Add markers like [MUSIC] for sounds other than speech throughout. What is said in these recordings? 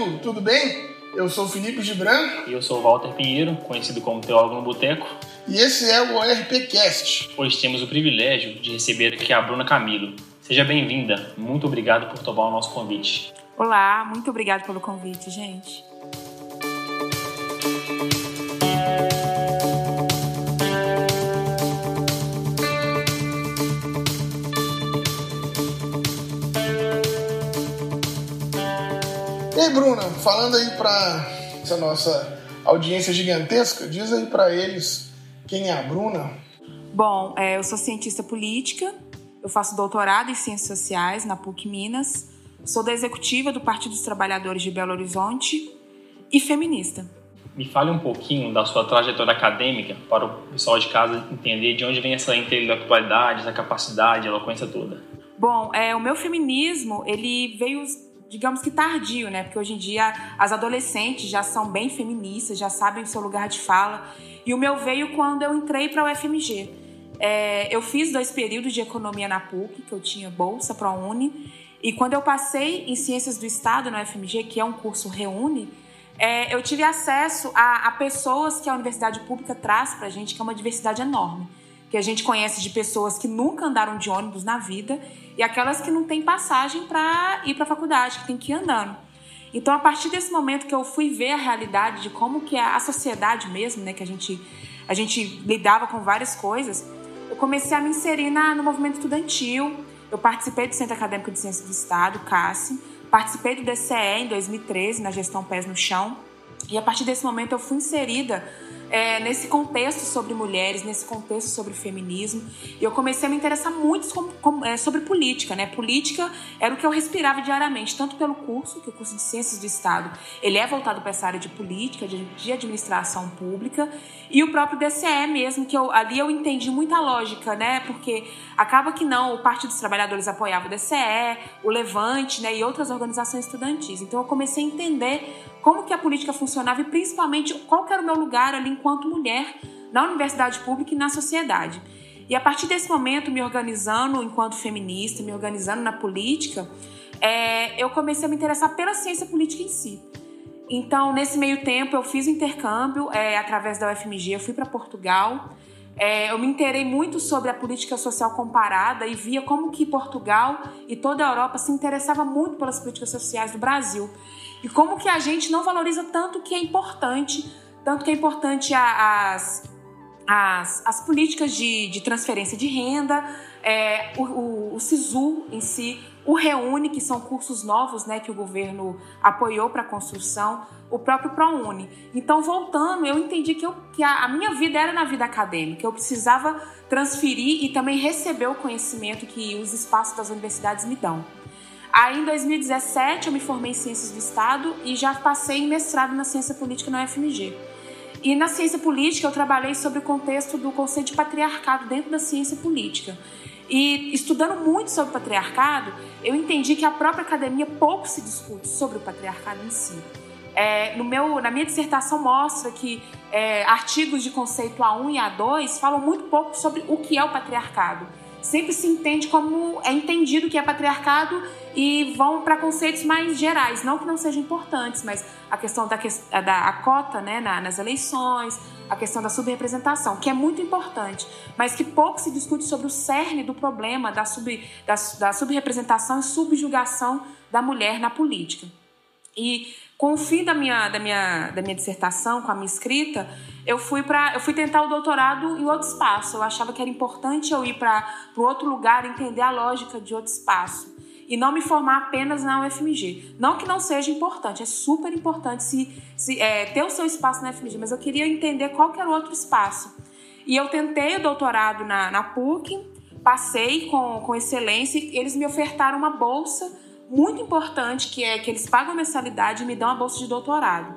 Fala comigo, tudo bem? Eu sou Felipe Gibran. E eu sou Walter Pinheiro, conhecido como Teólogo no Boteco. E esse é o ORPcast. Hoje temos o privilégio de receber aqui a Bruna Camilo. Seja bem-vinda. Muito obrigado por topar o nosso convite. Olá, muito obrigado pelo convite, gente. Bruna, falando aí para essa nossa audiência gigantesca, diz aí para eles quem é a Bruna. Bom, é, eu sou cientista política, eu faço doutorado em ciências sociais na PUC Minas, sou da executiva do Partido dos Trabalhadores de Belo Horizonte e feminista. Me fale um pouquinho da sua trajetória acadêmica para o pessoal de casa entender de onde vem essa intelectualidade, essa capacidade, a eloquência toda. Bom, é, o meu feminismo ele veio digamos que tardio, né? Porque hoje em dia as adolescentes já são bem feministas, já sabem o seu lugar de fala. E o meu veio quando eu entrei para o UFMG. É, eu fiz dois períodos de economia na PUC, que eu tinha bolsa para a Uni. E quando eu passei em Ciências do Estado na UFMG, que é um curso Reúne, é, eu tive acesso a, a pessoas que a universidade pública traz para a gente, que é uma diversidade enorme que a gente conhece de pessoas que nunca andaram de ônibus na vida e aquelas que não têm passagem para ir para a faculdade, que tem que ir andando. Então, a partir desse momento que eu fui ver a realidade de como que é a sociedade mesmo, né, que a gente a gente lidava com várias coisas, eu comecei a me inserir na, no movimento estudantil. Eu participei do Centro Acadêmico de Ciências do Estado, CASSE, participei do DCE em 2013, na gestão Pés no Chão, e a partir desse momento eu fui inserida é, nesse contexto sobre mulheres, nesse contexto sobre feminismo. E eu comecei a me interessar muito é, sobre política, né? Política era o que eu respirava diariamente, tanto pelo curso, que é o curso de Ciências do Estado, ele é voltado para essa área de política, de, de, administração pública, e o próprio DCE mesmo, que eu, ali eu entendi muita lógica, né? Porque acaba que não, o Partido dos Trabalhadores apoiava o DCE, o Levante, né? E outras organizações estudantis. Então eu comecei a entender como que a política funcionava e principalmente qual era o meu lugar ali enquanto mulher na universidade pública e na sociedade. E a partir desse momento, me organizando enquanto feminista, me organizando na política, é, eu comecei a me interessar pela ciência política em si. Então, nesse meio tempo, eu fiz intercâmbio é, através da UFMG, eu fui para Portugal. É, eu me interei muito sobre a política social comparada e via como que Portugal e toda a Europa se interessava muito pelas políticas sociais do Brasil. E como que a gente não valoriza tanto que é importante, tanto que é importante as, as, as políticas de, de transferência de renda, é, o, o, o SISU em si, o Reúne, que são cursos novos né, que o governo apoiou para a construção, o próprio ProUni. Então, voltando, eu entendi que, eu, que a, a, minha vida era na vida acadêmica, eu precisava transferir e também receber o conhecimento que os espaços das universidades me dão. Aí, em 2017, eu me formei em Ciências do Estado e já passei em mestrado na Ciência Política na UFMG. E na ciência política, eu trabalhei sobre o contexto do conceito de patriarcado dentro da ciência política. E estudando muito sobre o patriarcado, eu entendi que a própria academia pouco se discute sobre o patriarcado em si. É, no meu, na minha dissertação mostra que é, artigos de conceito A1 e A2 falam muito pouco sobre o que é o patriarcado sempre se entende como é entendido que é patriarcado e vão para conceitos mais gerais, não que não sejam importantes, mas a questão da, da a cota né, na, nas eleições, a questão da subrepresentação, que é muito importante, mas que pouco se discute sobre o cerne do problema da, sub, da, da subrepresentação e subjugação da mulher na política. E com o fim da minha, da minha, da minha dissertação, com a minha escrita, eu fui para eu fui tentar o doutorado em outro espaço. Eu achava que era importante eu ir para outro lugar, entender a lógica de outro espaço e não me formar apenas na UFMG. Não que não seja importante, é super importante se, se é, ter o seu espaço na UFMG, mas eu queria entender qual que era o outro espaço. E eu tentei o doutorado na, na PUC, passei com, com excelência e eles me ofertaram uma bolsa muito importante, que é que eles pagam mensalidade e me dão a bolsa de doutorado.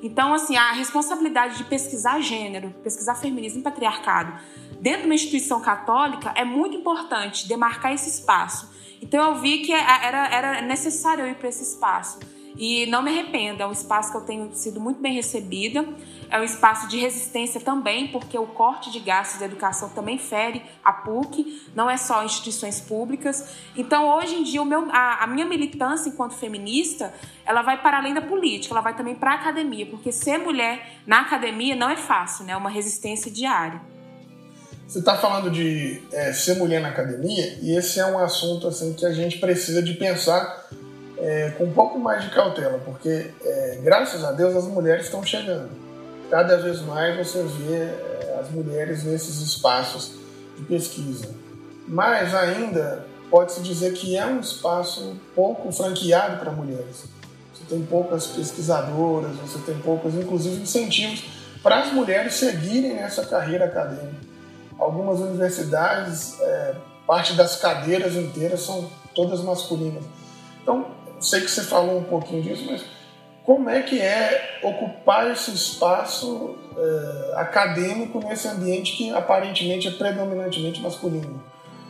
Então, assim, a responsabilidade de pesquisar gênero, pesquisar feminismo e patriarcado dentro de uma instituição católica é muito importante demarcar esse espaço. Então, eu vi que era, era necessário eu ir para esse espaço. E não me arrependo, é um espaço que eu tenho sido muito bem recebida, é um espaço de resistência também, porque o corte de gastos da educação também fere a PUC, não é só instituições públicas. Então, hoje em dia, meu, a, a minha militância enquanto feminista, ela vai para além da política, ela vai também para a academia, porque ser mulher na academia não é fácil, né? é uma resistência diária. Você está falando de é, ser mulher na academia, e esse é um assunto assim que a gente precisa de pensar é, com um pouco mais de cautela, porque é, graças a Deus as mulheres estão chegando. Cada vez mais você vê é, as mulheres nesses espaços de pesquisa. Mas ainda pode-se dizer que é um espaço pouco franqueado para mulheres. Você tem poucas pesquisadoras, você tem poucos, inclusive, incentivos para as mulheres seguirem nessa carreira acadêmica. Algumas universidades, é, parte das cadeiras inteiras são todas masculinas. Então, sei que você falou um pouquinho disso, mas como é que é ocupar esse espaço é, acadêmico nesse ambiente que aparentemente é predominantemente masculino?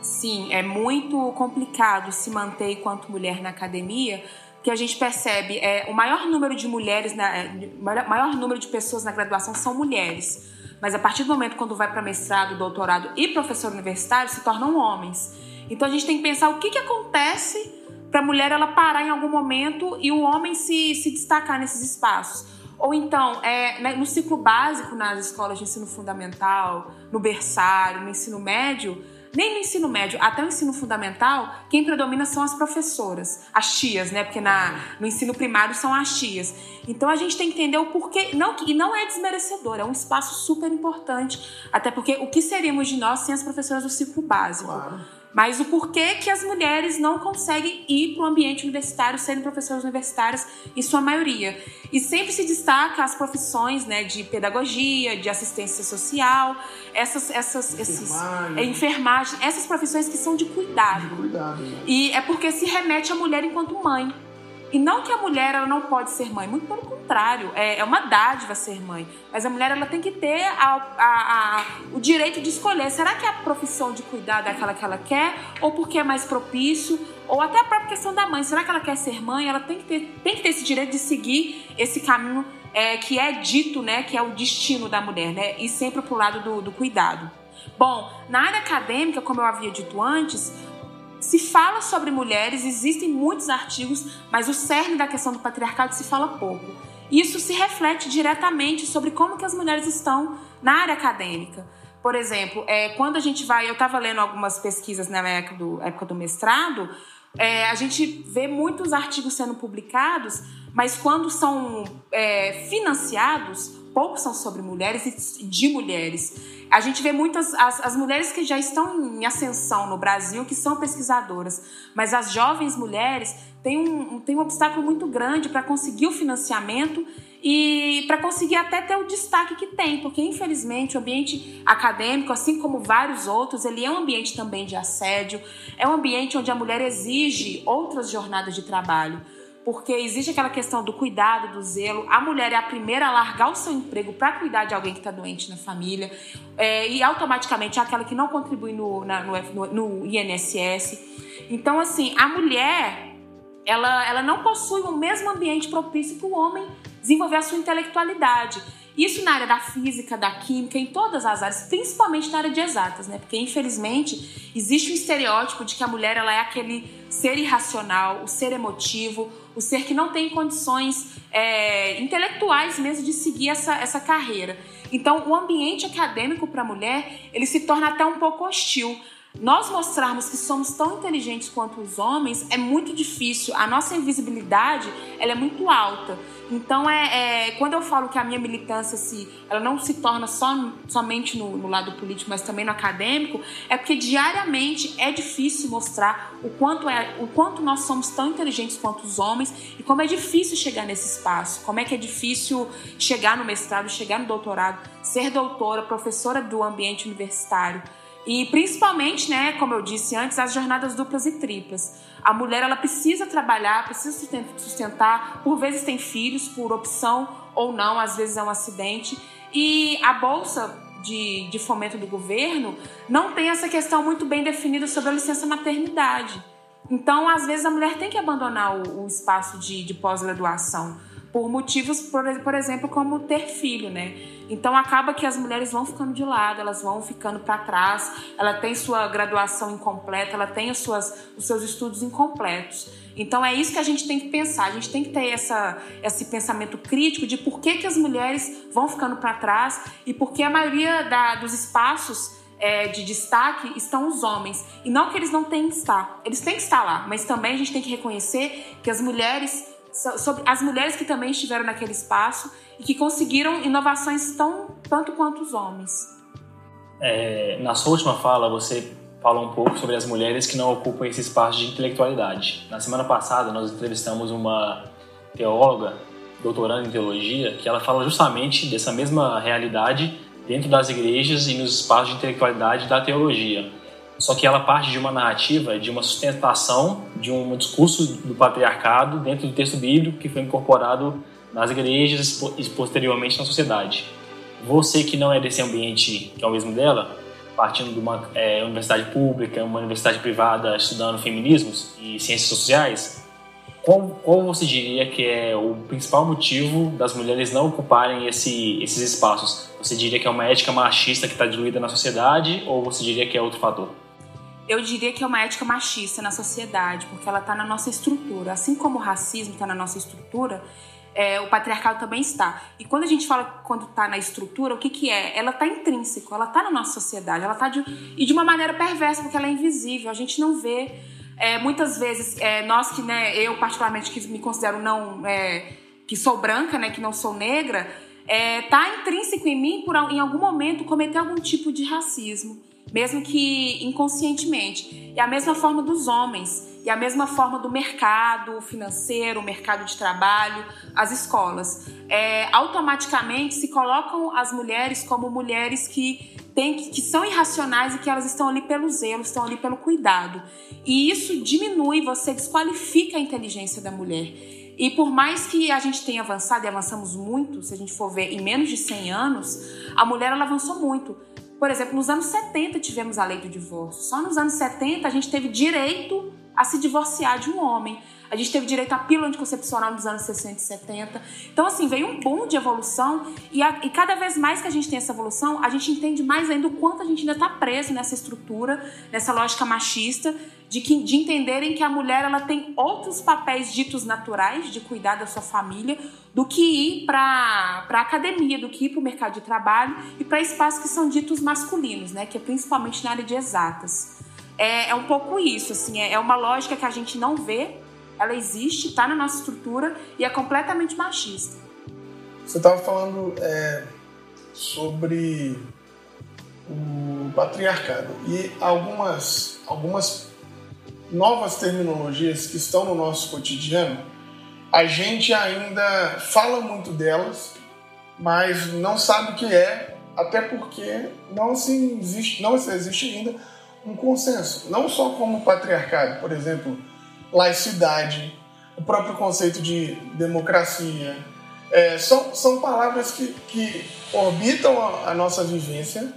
Sim, é muito complicado se manter enquanto mulher na academia, porque a gente percebe é o maior número de mulheres, na, é, maior número de pessoas na graduação são mulheres, mas a partir do momento quando vai para mestrado, doutorado e professor universitário se tornam homens. Então a gente tem que pensar o que, que acontece para a mulher ela parar em algum momento e o homem se, se destacar nesses espaços. Ou então, é, né, no ciclo básico nas escolas de ensino fundamental, no berçário, no ensino médio, nem no ensino médio, até o ensino fundamental, quem predomina são as professoras, as tias, né? Porque na, no ensino primário são as tias. Então a gente tem que entender o porquê, não, e não é desmerecedor, é um espaço super importante, até porque o que seríamos de nós sem as professoras do ciclo básico? Claro. Mas o porquê que as mulheres não conseguem ir para o ambiente universitário, sendo professoras universitárias, em sua maioria. E sempre se destaca as profissões né, de pedagogia, de assistência social, essas, essas, esses, enfermagem. É, enfermagem, essas profissões que são de cuidado. De cuidado né? E é porque se remete à mulher enquanto mãe. E não que a mulher ela não pode ser mãe, muito pelo contrário, é, é uma dádiva ser mãe. Mas a mulher ela tem que ter a, a, a, o direito de escolher. Será que a profissão de cuidado é aquela que ela quer? Ou porque é mais propício? Ou até a própria questão da mãe. Será que ela quer ser mãe? Ela tem que ter, tem que ter esse direito de seguir esse caminho é, que é dito, né? Que é o destino da mulher, né? E sempre pro lado do, do cuidado. Bom, na área acadêmica, como eu havia dito antes, se fala sobre mulheres, existem muitos artigos, mas o cerne da questão do patriarcado se fala pouco. Isso se reflete diretamente sobre como que as mulheres estão na área acadêmica. Por exemplo, é, quando a gente vai, eu estava lendo algumas pesquisas na época do, época do mestrado, é, a gente vê muitos artigos sendo publicados, mas quando são é, financiados, poucos são sobre mulheres e de mulheres. A gente vê muitas as, as mulheres que já estão em ascensão no Brasil, que são pesquisadoras, mas as jovens mulheres têm um, têm um obstáculo muito grande para conseguir o financiamento e para conseguir até ter o destaque que tem, porque infelizmente o ambiente acadêmico, assim como vários outros, ele é um ambiente também de assédio, é um ambiente onde a mulher exige outras jornadas de trabalho porque existe aquela questão do cuidado, do zelo. A mulher é a primeira a largar o seu emprego para cuidar de alguém que está doente na família é, e automaticamente é aquela que não contribui no, na, no, no, INSS. Então, assim, a mulher ela, ela não possui o mesmo ambiente propício que o homem desenvolver a sua intelectualidade. Isso na área da física, da química, em todas as áreas, principalmente na área de exatas, né? Porque infelizmente existe um estereótipo de que a mulher ela é aquele ser irracional, o ser emotivo, o ser que não tem condições é, intelectuais mesmo de seguir essa, essa carreira. Então, o ambiente acadêmico para a mulher ele se torna até um pouco hostil nós mostrarmos que somos tão inteligentes quanto os homens é muito difícil. A nossa invisibilidade ela é muito alta. Então é, é quando eu falo que a minha militância se ela não se torna só, somente no, no, lado político, mas também no acadêmico, é porque diariamente é difícil mostrar o quanto é o quanto nós somos tão inteligentes quanto os homens e como é difícil chegar nesse espaço. Como é que é difícil chegar no mestrado, chegar no doutorado, ser doutora, professora do ambiente universitário. E principalmente, né, como eu disse antes, as jornadas duplas e triplas. A mulher ela precisa trabalhar, precisa sustentar, por vezes tem filhos, por opção ou não, às vezes é um acidente. E a bolsa de, de fomento do governo não tem essa questão muito bem definida sobre a licença maternidade. Então, às vezes, a mulher tem que abandonar o, o espaço de, de pós-graduação por motivos, por, por exemplo, como ter filho, né? Então acaba que as mulheres vão ficando de lado, elas vão ficando para trás, ela tem sua graduação incompleta, ela tem as suas, os seus estudos incompletos. Então é isso que a gente tem que pensar, a gente tem que ter essa, esse pensamento crítico de por que, que as mulheres vão ficando para trás e por que a maioria da, dos espaços é, de destaque estão os homens. E não que eles não tenham que estar, eles têm que estar lá, mas também a gente tem que reconhecer que as mulheres sobre as mulheres que também estiveram naquele espaço e que conseguiram inovações tão tanto quanto os homens. É, na sua última fala, você falou um pouco sobre as mulheres que não ocupam esse espaço de intelectualidade. Na semana passada, nós entrevistamos uma teóloga, doutoranda em teologia, que ela fala justamente dessa mesma realidade dentro das igrejas e nos espaços de intelectualidade da teologia. Só que ela parte de uma narrativa, de uma sustentação, de um discurso do patriarcado dentro do texto bíblico que foi incorporado nas igrejas e posteriormente na sociedade. Você que não é desse ambiente que é o mesmo dela, partindo de uma é, universidade pública, uma universidade privada, estudando feminismos e ciências sociais, qual, qual você diria que é o principal motivo das mulheres não ocuparem esse, esses espaços? Você diria que é uma ética machista que está diluída na sociedade ou você diria que é outro fator? Eu diria que é uma ética machista na sociedade, porque ela está na nossa estrutura. Assim como o racismo está na nossa estrutura, é, o patriarcado também está. E quando a gente fala quando está na estrutura, o que, que é? Ela está intrínseco, ela está na nossa sociedade, ela está de, e de uma maneira perversa, porque ela é invisível, a gente não vê. É, muitas vezes, é, nós que, né, eu particularmente que me considero não, é, que sou branca, né, que não sou negra, está é, intrínseco em mim por em algum momento cometer algum tipo de racismo mesmo que inconscientemente. E a mesma forma dos homens, e a mesma forma do mercado financeiro, o mercado de trabalho, as escolas. É, automaticamente se colocam as mulheres como mulheres que, têm, que são irracionais e que elas estão ali pelo zelo, estão ali pelo cuidado. E isso diminui, você desqualifica a inteligência da mulher. E por mais que a gente tenha avançado e avançamos muito, se a gente for ver em menos de 100 anos, a mulher ela avançou muito. Por exemplo, nos anos 70 tivemos a lei do divórcio. Só nos anos 70 a gente teve direito a se divorciar de um homem. A gente teve direito à pílula anticoncepcional nos anos 60 e 70. Então, assim, veio um boom de evolução e, a, e cada vez mais que a gente tem essa evolução, a gente entende mais ainda o quanto a gente ainda está preso nessa estrutura, nessa lógica machista, de, que, de entenderem que a mulher ela tem outros papéis ditos naturais de cuidar da sua família do que ir para a academia, do que ir para o mercado de trabalho e para espaços que são ditos masculinos, né? Que é principalmente na área de exatas. É, é um pouco isso, assim, é, é uma lógica que a gente não vê ela existe, está na nossa estrutura e é completamente machista. Você estava falando é, sobre o patriarcado e algumas, algumas novas terminologias que estão no nosso cotidiano, a gente ainda fala muito delas, mas não sabe o que é, até porque não se existe, não existe ainda um consenso. Não só como patriarcado, por exemplo, laicidade, o próprio conceito de democracia. É, são, são palavras que, que orbitam a, a, nossa vivência,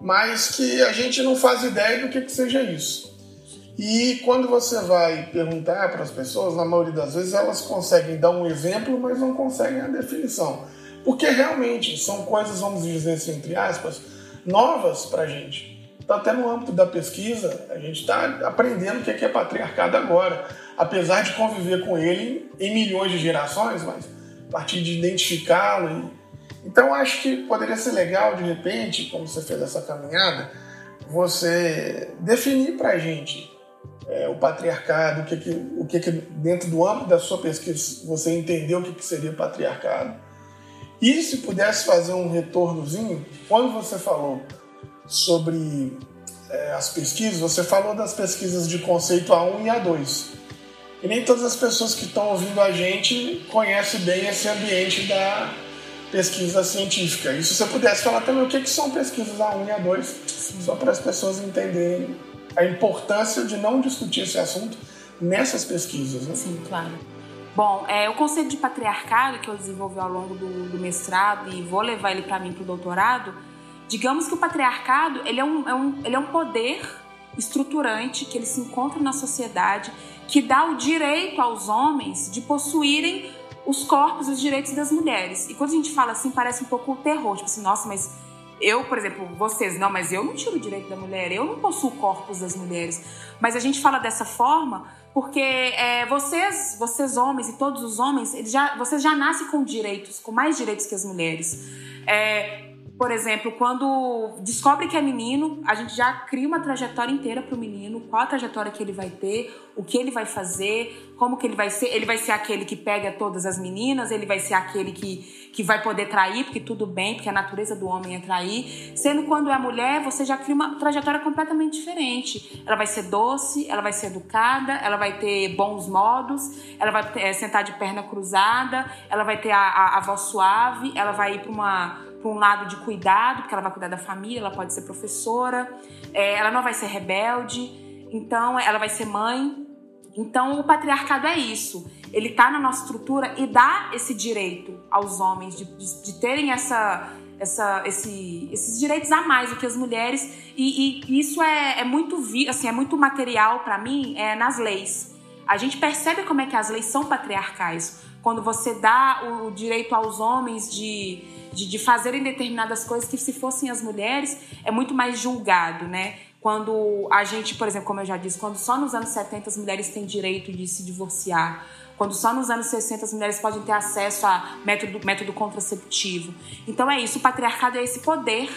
mas que a gente não faz ideia do que, que seja isso. E quando você vai perguntar para as pessoas, na maioria das vezes elas conseguem dar um exemplo, mas não conseguem a definição. Porque realmente são coisas, vamos dizer assim, entre aspas, novas para a gente. Então, até no âmbito da pesquisa, a gente está aprendendo o que é, é patriarcado agora. Apesar de conviver com ele em milhões de gerações, mas a partir de identificá-lo. Então, acho que poderia ser legal, de repente, como você fez essa caminhada, você definir para a gente é, o patriarcado, o que, que, o que, que dentro do âmbito da sua pesquisa você entendeu o que, que seria patriarcado. E se pudesse fazer um retornozinho, quando você falou sobre é, as pesquisas, você falou das pesquisas de conceito A1 e A2. E nem todas as pessoas que estão ouvindo a gente conhecem bem esse ambiente da pesquisa científica. E se você pudesse falar também o que, que são pesquisas A1 e A2, só para as pessoas entenderem a importância de não discutir esse assunto nessas pesquisas. Né? Sim, claro. Bom, é, o conceito de patriarcado que eu desenvolvi ao longo do, do mestrado e vou levar ele para mim para o doutorado Digamos que o patriarcado ele é um, é um, ele é um poder estruturante que ele se encontra na sociedade que dá o direito aos homens de possuírem os corpos os direitos das mulheres. E quando a gente fala assim, parece um pouco terror, tipo assim, nossa, mas eu, por exemplo, vocês, não, mas eu não tiro o direito da mulher, eu não possuo corpos das mulheres. Mas a gente fala dessa forma porque é, vocês, vocês homens e todos os homens, já, vocês já nascem com direitos, com mais direitos que as mulheres. É, por exemplo, quando descobre que é menino, a gente já cria uma trajetória inteira para o menino, qual a trajetória que ele vai ter, o que ele vai fazer, como que ele vai ser. Ele vai ser aquele que pega todas as meninas, ele vai ser aquele que, que vai poder trair, porque tudo bem, porque a natureza do homem é trair. Sendo quando é mulher, você já cria uma trajetória completamente diferente. Ela vai ser doce, ela vai ser educada, ela vai ter bons modos, ela vai é, sentar de perna cruzada, ela vai ter a, a, a voz suave, ela vai ir para uma para um lado de cuidado, porque ela vai cuidar da família, ela pode ser professora, é, ela não vai ser rebelde, então ela vai ser mãe. Então o patriarcado é isso. Ele está na nossa estrutura e dá esse direito aos homens de, de, de terem essa, essa, esse, esses direitos a mais do que as mulheres. E, e isso é, é, muito assim, é muito material para mim é, nas leis. A gente percebe como é que as leis são patriarcais. Quando você dá o direito aos homens de de, de fazerem determinadas coisas que se fossem as mulheres é muito mais julgado, né? Quando a gente, por exemplo, como eu já disse, quando só nos anos 70 as mulheres têm direito de se divorciar, quando só nos anos 60 as mulheres podem ter acesso a método, método contraceptivo. Então é isso, o patriarcado é esse poder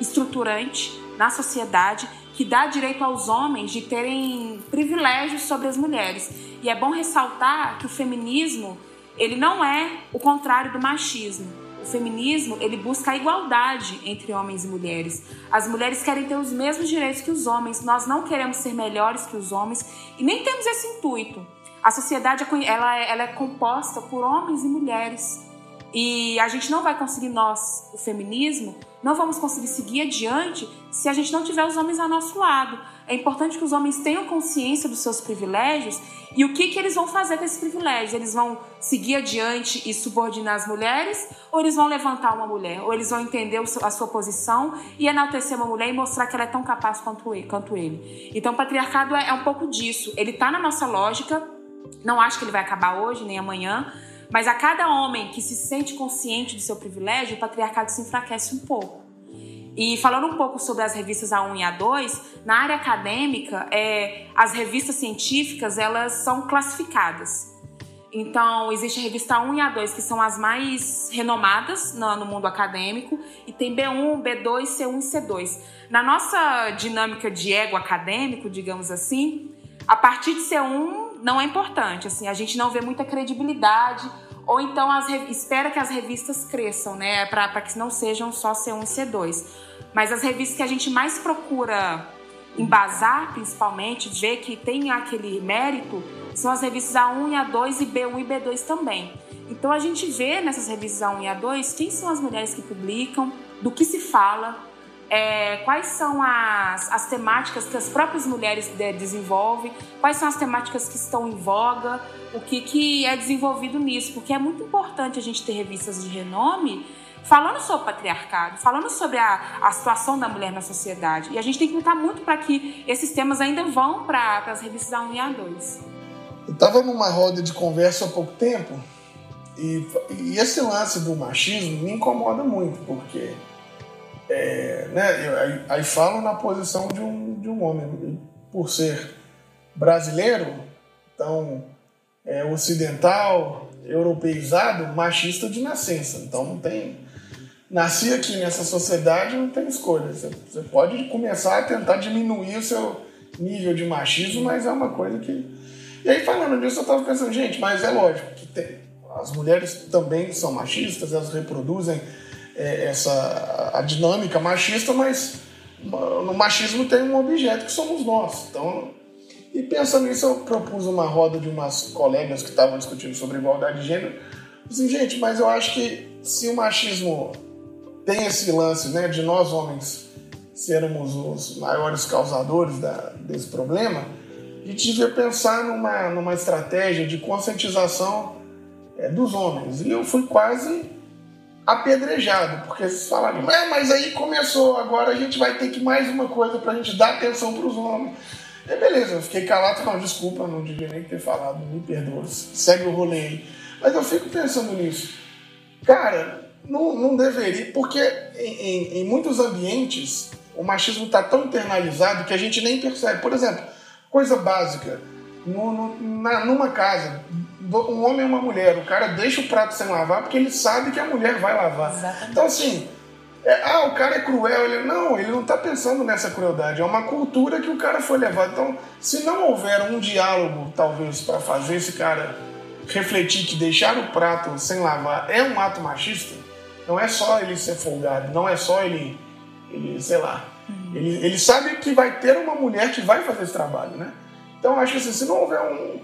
estruturante na sociedade que dá direito aos homens de terem privilégios sobre as mulheres. E é bom ressaltar que o feminismo, ele não é o contrário do machismo feminismo ele busca a igualdade entre homens e mulheres. As mulheres querem ter os mesmos direitos que os homens. Nós não queremos ser melhores que os homens e nem temos esse intuito. A sociedade ela é, ela é composta por homens e mulheres. E a gente não vai conseguir, nós, o feminismo, não vamos conseguir seguir adiante se a gente não tiver os homens ao nosso lado. É importante que os homens tenham consciência dos seus privilégios e o que, que eles vão fazer com esses privilégios. Eles vão seguir adiante e subordinar as mulheres ou eles vão levantar uma mulher? Ou eles vão entender a sua posição e enaltecer uma mulher e mostrar que ela é tão capaz quanto ele? Então, o patriarcado é, é um pouco disso. Ele está na nossa lógica, não acho que ele vai acabar hoje nem amanhã, mas a cada homem que se sente consciente do seu privilégio, o patriarcado se enfraquece um pouco. E falando um pouco sobre as revistas A1 e A2, na área acadêmica, é, as revistas científicas elas são classificadas. Então, existe a revista 1 e A2, que são as mais renomadas no, no, mundo acadêmico, e tem B1, B2, C1 e C2. Na nossa dinâmica de ego acadêmico, digamos assim, a partir de C1 não é importante, assim, a gente não vê muita credibilidade, ou então as, espera que as revistas cresçam, né, para que não sejam só C1 e C2. Mas as revistas que a gente mais procura embasar, principalmente, ver que tem aquele mérito, são as revistas A1 e A2 e B1 e B2 também. Então a gente vê nessas revistas A1 e A2 quem são as mulheres que publicam, do que se fala, é, quais são as, as temáticas que as próprias mulheres de, desenvolvem, quais são as temáticas que estão em voga, o que, que é desenvolvido nisso, porque é muito importante a gente ter revistas de renome falando sobre o patriarcado, falando sobre a, a situação da mulher na sociedade. E a gente tem que lutar muito para que esses temas ainda vão para as revistas A1 e A2. Eu estava numa roda de conversa há pouco tempo e, e esse lance do machismo me incomoda muito, porque é, né, eu, aí, aí falo na posição de um, de um homem, por ser brasileiro, então é, ocidental, europeizado, machista de nascença. Então não tem. Nasci aqui nessa sociedade, não tem escolha. Você, pode começar a tentar diminuir o seu nível de machismo, mas é uma coisa que. E aí, falando disso, eu estava pensando, gente, mas é lógico que tem, as mulheres também são machistas, elas reproduzem é, essa a dinâmica machista, mas no machismo tem um objeto que somos nós. Então, e pensando nisso, eu propus uma roda de umas colegas que estavam discutindo sobre igualdade de gênero. Assim, gente, mas eu acho que se o machismo tem esse lance né, de nós homens sermos os maiores causadores da, desse problema, a gente devia pensar numa, numa estratégia de conscientização é, dos homens. E eu fui quase apedrejado, porque eles falaram, é, mas aí começou, agora a gente vai ter que mais uma coisa pra gente dar atenção pros homens. E beleza, eu fiquei calado, não, desculpa, não devia nem ter falado, me perdoa, segue o rolê aí. Mas eu fico pensando nisso. Cara, não, não deveria, porque em, em, em muitos ambientes o machismo está tão internalizado que a gente nem percebe. Por exemplo, coisa básica, no, no, na, numa casa, um homem e uma mulher, o cara deixa o prato sem lavar porque ele sabe que a mulher vai lavar. Exatamente. Então, assim, é, ah, o cara é cruel. Ele, não, ele não está pensando nessa crueldade. É uma cultura que o cara foi levado. Então, se não houver um diálogo, talvez, para fazer esse cara refletir que deixar o prato sem lavar é um ato machista, não é só ele ser folgado, não é só ele, ele sei lá. Uhum. Ele, ele sabe que vai ter uma mulher que vai fazer esse trabalho, né? Então, acho que assim, se não houver um.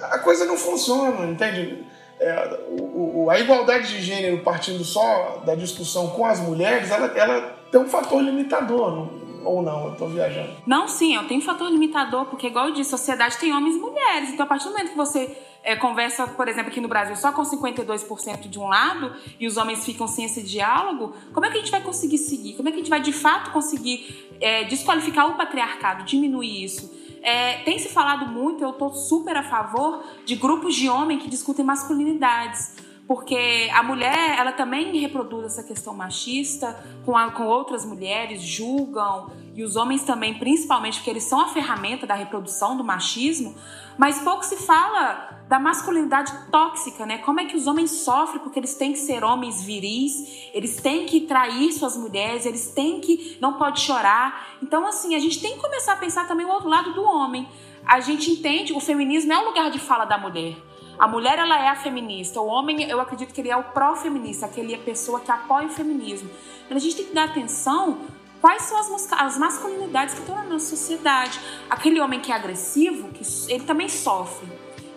A coisa não funciona, entende? É, o, o, a igualdade de gênero partindo só da discussão com as mulheres, ela, ela tem um fator limitador, não- ou não, eu tô viajando. Não, sim, eu tenho um fator limitador, porque, igual eu disse, sociedade tem homens e mulheres. Então, a partir do momento que você é, conversa, por exemplo, aqui no Brasil, só com 52% de um lado e os homens ficam sem esse diálogo, como é que a gente vai conseguir seguir? Como é que a gente vai, de fato, conseguir é, desqualificar o patriarcado, diminuir isso? É, tem se falado muito, eu estou super a favor de grupos de homem que discutem masculinidades. Porque a mulher, ela também reproduz essa questão machista com, a- com outras mulheres, julgam, e os homens também, principalmente, porque eles são a ferramenta da reprodução do machismo, mas pouco se fala da masculinidade tóxica, né? Como é que os homens sofrem porque eles têm que ser homens viris, eles têm que trair suas mulheres, eles têm que. não pode chorar. Então, assim, a gente tem que começar a pensar também o outro lado do homem. A gente entende, o feminismo é o lugar de fala da mulher. A mulher, ela é a feminista. O homem, eu acredito que ele é o pró-feminista, aquele é a pessoa que apoia o feminismo. Mas a gente tem que dar atenção quais são as, as masculinidades que estão na nossa sociedade. Aquele homem que é agressivo, que ele também sofre.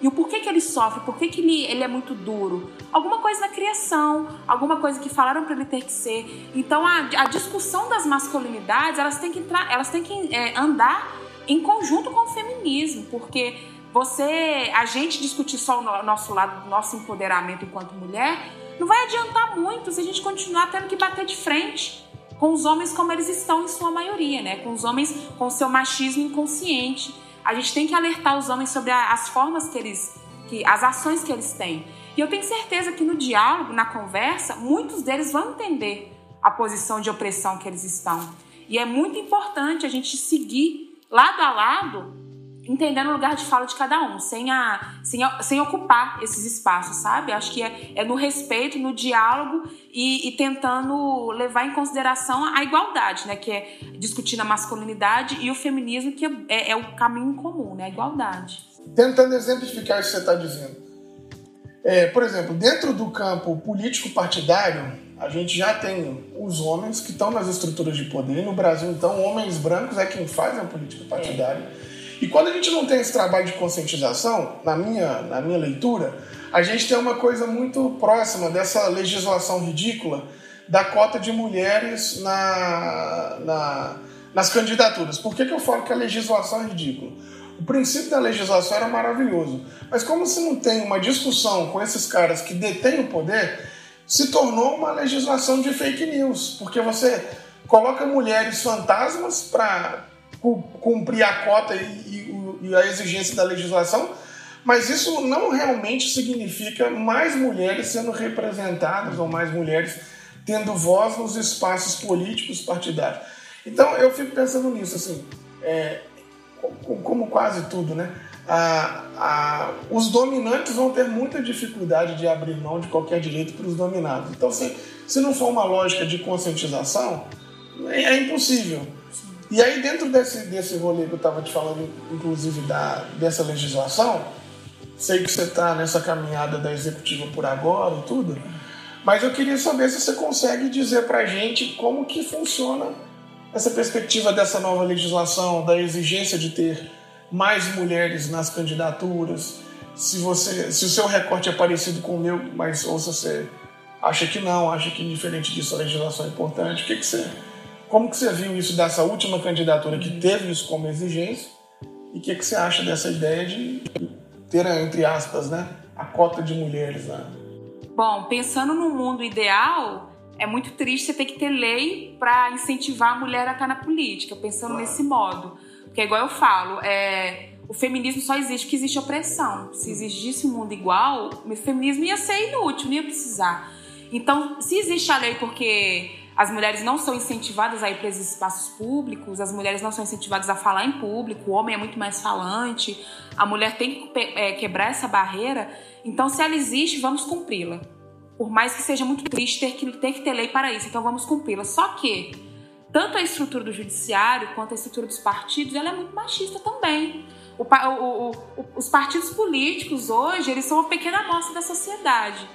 E o porquê que ele sofre, por que, que ele, ele é muito duro? Alguma coisa na criação, alguma coisa que falaram para ele ter que ser. Então a, a discussão das masculinidades, elas têm que, entrar, elas têm que é, andar em conjunto com o feminismo, porque você, a gente discutir só o no- nosso lado, nosso empoderamento enquanto mulher, não vai adiantar muito se a gente continuar tendo que bater de frente com os homens como eles estão em sua maioria, né? Com os homens com seu machismo inconsciente. A gente tem que alertar os homens sobre as formas que eles, que as ações que eles têm. E eu tenho certeza que no diálogo, na conversa, muitos deles vão entender a posição de opressão que eles estão. E é muito importante a gente seguir lado a lado entendendo o lugar de fala de cada um, sem, a, sem, a- sem ocupar esses espaços, sabe? Acho que é, é no respeito, no diálogo e, e tentando levar em consideração a igualdade, né? Que é discutindo a masculinidade e o feminismo, que é, é o caminho comum, né? A igualdade. Tentando exemplificar isso que você está dizendo. É, por exemplo, dentro do campo político-partidário, a gente já tem os homens que estão nas estruturas de poder. No Brasil, então, homens brancos é quem faz a política partidária. E quando a gente não tem esse trabalho de conscientização, na minha, na minha leitura, a gente tem uma coisa muito próxima dessa legislação ridícula da cota de mulheres na, na- nas candidaturas. Por que, que eu falo que a legislação é ridícula? O princípio da legislação era maravilhoso, mas como se não tem uma discussão com esses caras que detêm o poder, se tornou uma legislação de fake news, porque você coloca mulheres fantasmas para cumprir a cota e, e e a exigência da legislação, mas isso não realmente significa mais mulheres sendo representadas ou mais mulheres tendo voz nos espaços políticos partidários. Então eu fico pensando nisso, assim, é, co- como quase tudo, né? A- a- os dominantes vão ter muita dificuldade de abrir mão de qualquer direito para os dominados. Então, se, se não for uma lógica de conscientização, é, é impossível. E aí, dentro desse, desse rolê que eu estava te falando, inclusive da, dessa legislação, sei que você está nessa caminhada da executiva por agora e tudo, mas eu queria saber se você consegue dizer para a gente como que funciona essa perspectiva dessa nova legislação, da exigência de ter mais mulheres nas candidaturas, se você, se o seu recorte é parecido com o meu, mas ou se você acha que não, acha que diferente disso a legislação é importante, o que que você, como que você viu isso dessa última candidatura que teve isso como exigência e o que que você acha dessa ideia de ter entre aspas, né, a cota de mulheres lá? Bom, pensando no mundo ideal, é muito triste você ter que ter lei para incentivar a mulher a estar na política, pensando claro. nesse modo. Porque, igual eu falo, é, o feminismo só existe porque existe opressão. Se existisse um mundo igual, o feminismo ia ser inútil, não ia precisar. Então, se existe a lei porque as mulheres não são incentivadas a ir para esses espaços públicos, as mulheres não são incentivadas a falar em público, o homem é muito mais falante, a mulher tem que é, quebrar essa barreira. Então, se ela existe, vamos cumpri-la. Por mais que seja muito triste ter que, ter que ter lei para isso, então vamos cumpri-la. Só que, tanto a estrutura do judiciário quanto a estrutura dos partidos, ela é muito machista também. O, o, o, os partidos políticos hoje, eles são uma pequena amostra da sociedade.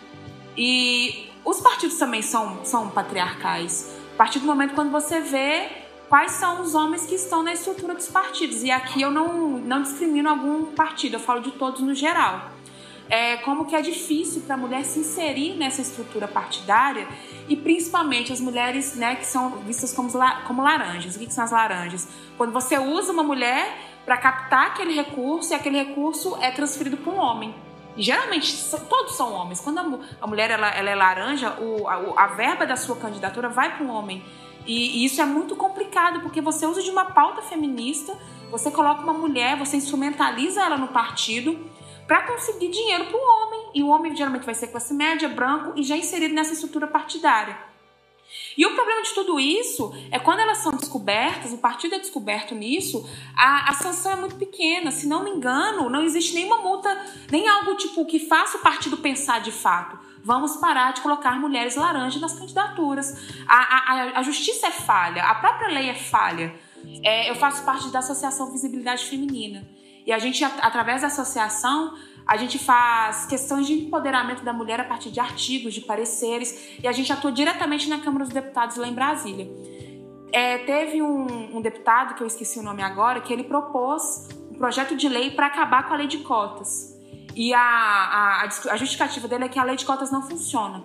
E os partidos também são, são patriarcais. A partir do momento quando você vê quais são os homens que estão na estrutura dos partidos. E aqui eu não, não discrimino algum partido, eu falo de todos no geral. É, como que é difícil para a mulher se inserir nessa estrutura partidária e principalmente as mulheres né, que são vistas como, como laranjas. O que, que são as laranjas? Quando você usa uma mulher para captar aquele recurso e aquele recurso é transferido para um homem. Geralmente todos são homens. Quando a, a mulher ela, ela, é laranja, o, a, a, verba da sua candidatura vai para um homem. E, e, isso é muito complicado porque você usa de uma pauta feminista, você coloca uma mulher, você instrumentaliza ela no partido para conseguir dinheiro para o homem. E o homem geralmente vai ser classe média, branco e já inserido nessa estrutura partidária. E o problema de tudo isso é quando elas são descobertas, o partido é descoberto nisso, a, a sanção é muito pequena. Se não me engano, não existe nenhuma multa, nem algo tipo que faça o partido pensar de fato. Vamos parar de colocar mulheres laranjas nas candidaturas. A, a, a justiça é falha, a própria lei é falha. É, eu faço parte da Associação Visibilidade Feminina. E a gente, através da associação, a gente faz questões de empoderamento da mulher a partir de artigos, de pareceres, e a gente atua diretamente na Câmara dos Deputados lá em Brasília. É, teve um, um, deputado, que eu esqueci o nome agora, que ele propôs um projeto de lei para acabar com a lei de cotas. E a, a, a justificativa dele é que a lei de cotas não funciona.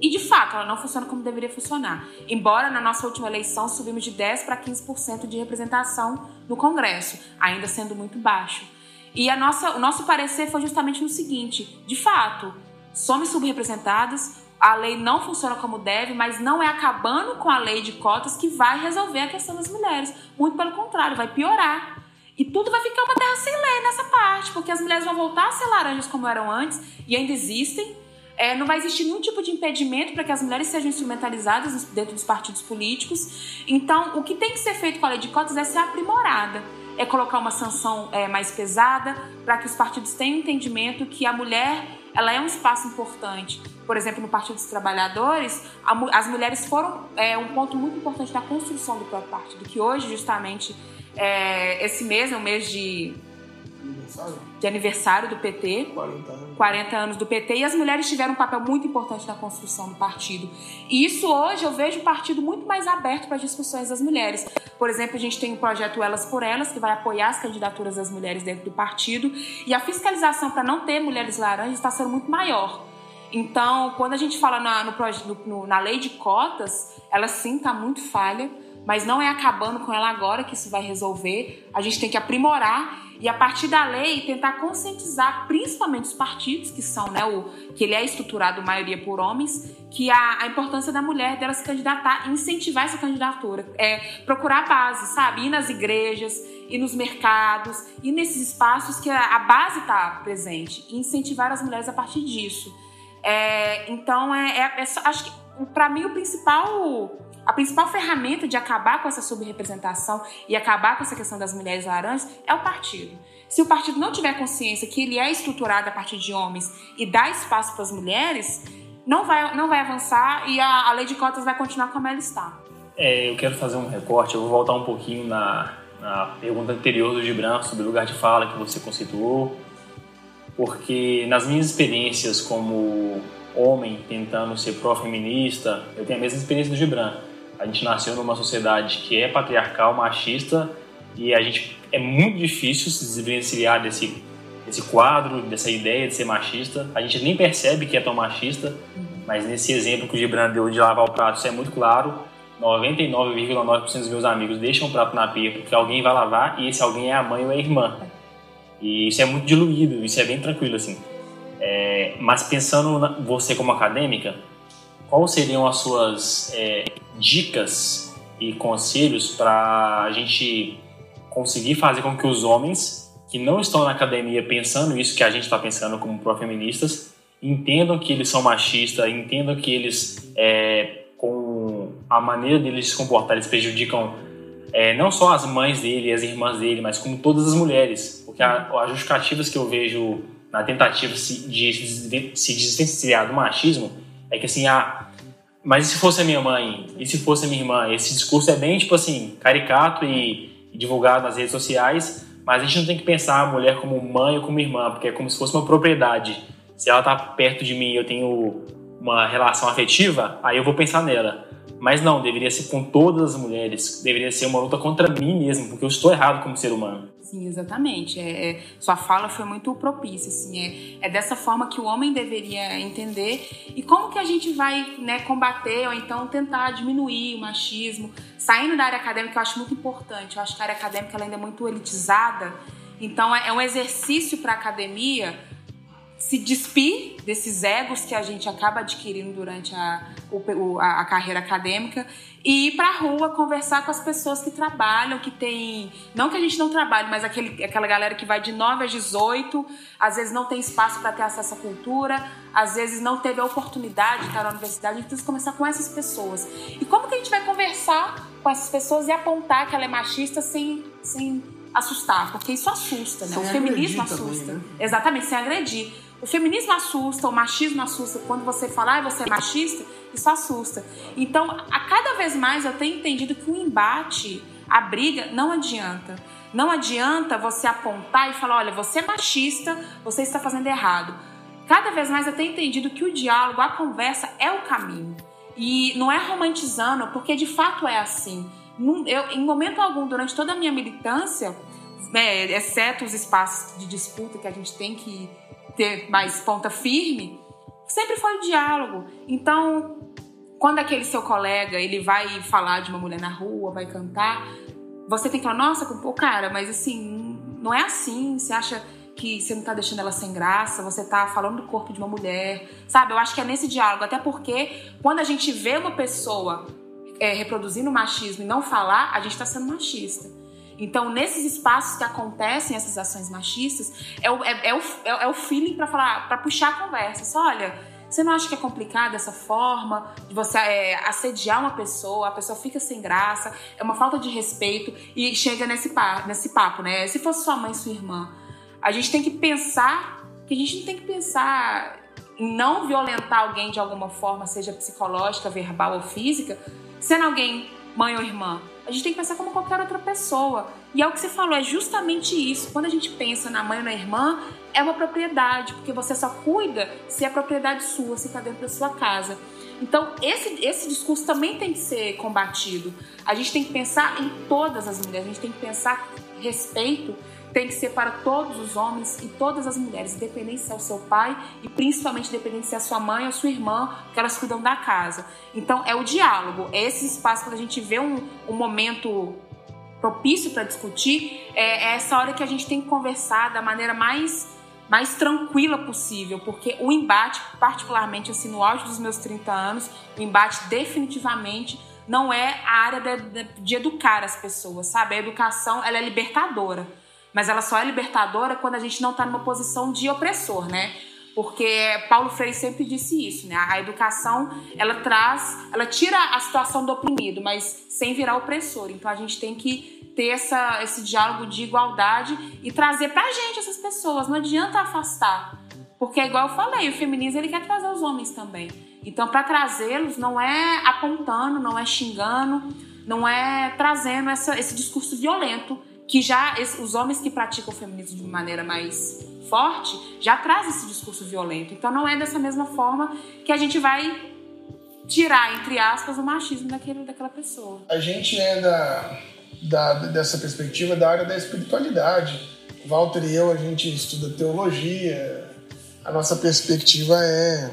E de fato, ela não funciona como deveria funcionar. Embora na nossa última eleição subimos de 10 para 15% de representação no Congresso, ainda sendo muito baixo. E a nossa, o nosso parecer foi justamente no seguinte: de fato, somos subrepresentadas, a lei não funciona como deve, mas não é acabando com a lei de cotas que vai resolver a questão das mulheres. Muito pelo contrário, vai piorar. E tudo vai ficar uma terra sem lei nessa parte, porque as mulheres vão voltar a ser laranjas como eram antes, e ainda existem. É, não vai existir nenhum tipo de impedimento para que as mulheres sejam instrumentalizadas dentro dos partidos políticos. Então, o que tem que ser feito com a lei de cotas é ser aprimorada é colocar uma sanção é, mais pesada para que os partidos tenham entendimento que a mulher ela é um espaço importante. Por exemplo, no Partido dos Trabalhadores, a, as mulheres foram é, um ponto muito importante na construção do próprio partido, que hoje, justamente, é, esse mês é um mês de aniversário? de aniversário do PT. 40 anos. 40 anos do PT. E as mulheres tiveram um papel muito importante na construção do partido. E isso hoje eu vejo o partido muito mais aberto para as discussões das mulheres. Por exemplo, a gente tem o projeto Elas por Elas, que vai apoiar as candidaturas das mulheres dentro do partido. E a fiscalização para não ter mulheres laranjas está sendo muito maior. Então, quando a gente fala na, no, no, na lei de cotas, ela sim está muito falha mas não é acabando com ela agora que isso vai resolver. A gente tem que aprimorar e a partir da lei tentar conscientizar principalmente os partidos que são, né, o que ele é estruturado maioria por homens, que a, a importância da mulher dela se candidatar, incentivar essa candidatura, é procurar a base, sabe, ir nas igrejas, ir nos mercados, ir nesses espaços que a, a base está presente, e incentivar as mulheres a partir disso. É, então, é, é, é acho que para mim o principal a principal ferramenta de acabar com essa subrepresentação e acabar com essa questão das mulheres laranjas é o partido. Se o partido não tiver consciência que ele é estruturado a partir de homens e dá espaço para as mulheres, não vai, não vai avançar e a, a lei de cotas vai continuar como ela está. É, eu quero fazer um recorte, eu vou voltar um pouquinho na, na pergunta anterior do Gibran sobre o lugar de fala que você constituiu, porque nas minhas experiências como homem tentando ser pró-feminista, eu tenho a mesma experiência do Gibran a gente nasceu numa sociedade que é patriarcal, machista, e a gente é muito difícil se desvencilhar desse, desse quadro, dessa ideia de ser machista. A gente nem percebe que é tão machista, mas nesse exemplo que o Gibran deu de lavar o prato, isso é muito claro. 99,9% dos meus amigos deixam o prato na pia porque alguém vai lavar e esse alguém é a mãe ou a irmã. E isso é muito diluído, isso é bem tranquilo assim. É, mas pensando na, você como acadêmica, quais seriam as suas é, dicas e conselhos para a gente conseguir fazer com que os homens que não estão na academia pensando isso que a gente está pensando como pró-feministas entendam que eles são machistas, entendam que eles, é, com a maneira deles se comportar, eles prejudicam é, não só as mães dele e as irmãs dele, mas como todas as mulheres. Porque as justificativas que eu vejo na tentativa de se distanciar do machismo é que assim, ah, mas e se fosse a minha mãe? E se fosse a minha irmã? Esse discurso é bem, tipo assim, caricato e, divulgado nas redes sociais, mas a gente não tem que pensar a mulher como mãe ou como irmã, porque é como se fosse uma propriedade. Se ela tá perto de mim e eu tenho uma relação afetiva, aí eu vou pensar nela. Mas não, deveria ser com todas as mulheres, deveria ser uma luta contra mim mesmo, porque eu estou errado como ser humano. Sim, exatamente. É, é, sua fala foi muito propícia. Assim, é, é, dessa forma que o homem deveria entender. E como que a gente vai né, combater ou então tentar diminuir o machismo? Saindo da área acadêmica, eu acho muito importante. Eu acho que a área acadêmica ainda é muito elitizada. Então, é, é um exercício para a academia se despir desses egos que a gente acaba adquirindo durante a, a, a carreira acadêmica e ir para a rua conversar com as pessoas que trabalham, que tem. Não que a gente não trabalhe, mas aquele, aquela galera que vai de 9 às 18, às vezes não tem espaço para ter acesso à cultura, às vezes não teve a oportunidade de estar na universidade. A gente precisa começar com essas pessoas. E como que a gente vai conversar com essas pessoas e apontar que ela é machista sem. sem assustar, porque isso assusta, né? Sem o feminismo assusta. Também, né? Exatamente, sem agredir. O feminismo assusta, o machismo assusta. Quando você fala, ah, você é machista, isso assusta. Então, a cada vez mais eu tenho entendido que o embate, a briga, não adianta. Não adianta você apontar e falar, olha, você é machista, você está fazendo errado. Cada vez mais eu tenho entendido que o diálogo, a conversa é o caminho. E não é romantizando, porque de fato é assim. Eu, em momento algum, durante toda a minha militância, né, exceto os espaços de disputa que a gente tem que ter mais ponta firme, sempre foi o diálogo. Então, quando aquele seu colega ele vai falar de uma mulher na rua, vai cantar, você tem que falar, nossa, pô, cara, mas assim, não é assim. Você acha que você não tá deixando ela sem graça, você tá falando do corpo de uma mulher, sabe? Eu acho que é nesse diálogo, até porque quando a gente vê uma pessoa é, reproduzindo machismo e não falar, a gente tá sendo machista. Então, nesses espaços que acontecem essas ações machistas, é o, é, é o, é, é o feeling para falar, para puxar a conversa. Olha, você não acha que é complicado essa forma de você é, assediar uma pessoa, a pessoa fica sem graça, é uma falta de respeito e chega nesse, nesse papo, né? Se fosse sua mãe, sua irmã, a gente tem que pensar que a gente não tem que pensar em não violentar alguém de alguma forma, seja psicológica, verbal ou física, sendo alguém mãe ou irmã. A gente tem que pensar como qualquer outra pessoa. E é o que você falou, é justamente isso. Quando a gente pensa na mãe ou na irmã, é uma propriedade, porque você só cuida se é propriedade sua, se está dentro da sua casa. Então, esse, esse discurso também tem que ser combatido. A gente tem que pensar em todas as mulheres, a gente tem que pensar respeito tem que ser para todos os homens e todas as mulheres, independente se é o seu pai e principalmente independente se é a sua mãe ou sua irmã, que elas cuidam da casa. Então é o diálogo, é esse espaço quando a gente vê um, um momento propício para discutir, é, é essa hora que a gente tem que conversar da maneira mais mais tranquila possível, porque o embate, particularmente assim no auge dos meus 30 anos, o embate definitivamente não é a área de, de, de educar as pessoas, sabe? A educação, ela é libertadora mas ela só é libertadora quando a gente não está numa posição de opressor, né? Porque Paulo Freire sempre disse isso, né? A educação, ela traz, ela tira a situação do oprimido, mas sem virar opressor. Então a gente tem que ter essa, esse diálogo de igualdade e trazer pra gente essas pessoas. Não adianta afastar. Porque, igual eu falei, o feminismo ele quer trazer os homens também. Então, para trazê-los, não é apontando, não é xingando, não é trazendo essa, esse discurso violento que já os homens que praticam o feminismo de maneira mais forte já trazem esse discurso violento. Então não é dessa mesma forma que a gente vai tirar, entre aspas, o machismo daquele, daquela pessoa. A gente é da, da, dessa perspectiva da área da espiritualidade. Walter e eu, a gente estuda teologia, a nossa perspectiva é,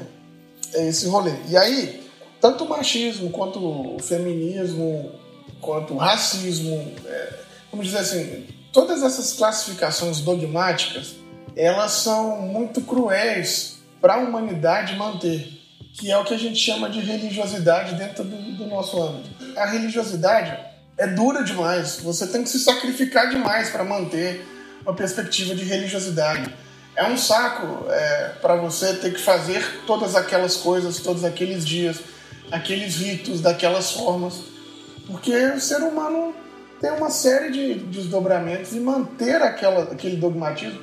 é esse rolê. E aí, tanto o machismo, quanto o feminismo, quanto o racismo, é, vamos dizer assim, todas essas classificações dogmáticas, elas são muito cruéis para a humanidade manter, que é o que a gente chama de religiosidade dentro do, do nosso âmbito. A religiosidade é dura demais, você tem que se sacrificar demais para manter uma perspectiva de religiosidade. É um saco é, para você ter que fazer todas aquelas coisas, todos aqueles dias, aqueles ritos, daquelas formas, porque o ser humano tem uma série de desdobramentos e manter aquela, aquele dogmatismo.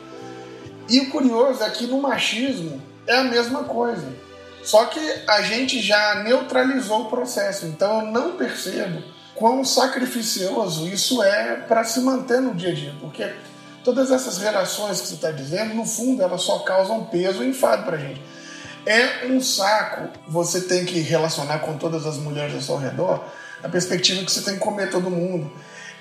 E o curioso é que no machismo é a mesma coisa. Só que a gente já neutralizou o processo, então eu não percebo quão sacrificioso isso é para se manter no dia a dia, porque todas essas relações que você está dizendo, no fundo, elas só causam peso e enfado para a gente. É um saco você tem que relacionar com todas as mulheres ao seu redor, a perspectiva que você tem que comer todo mundo.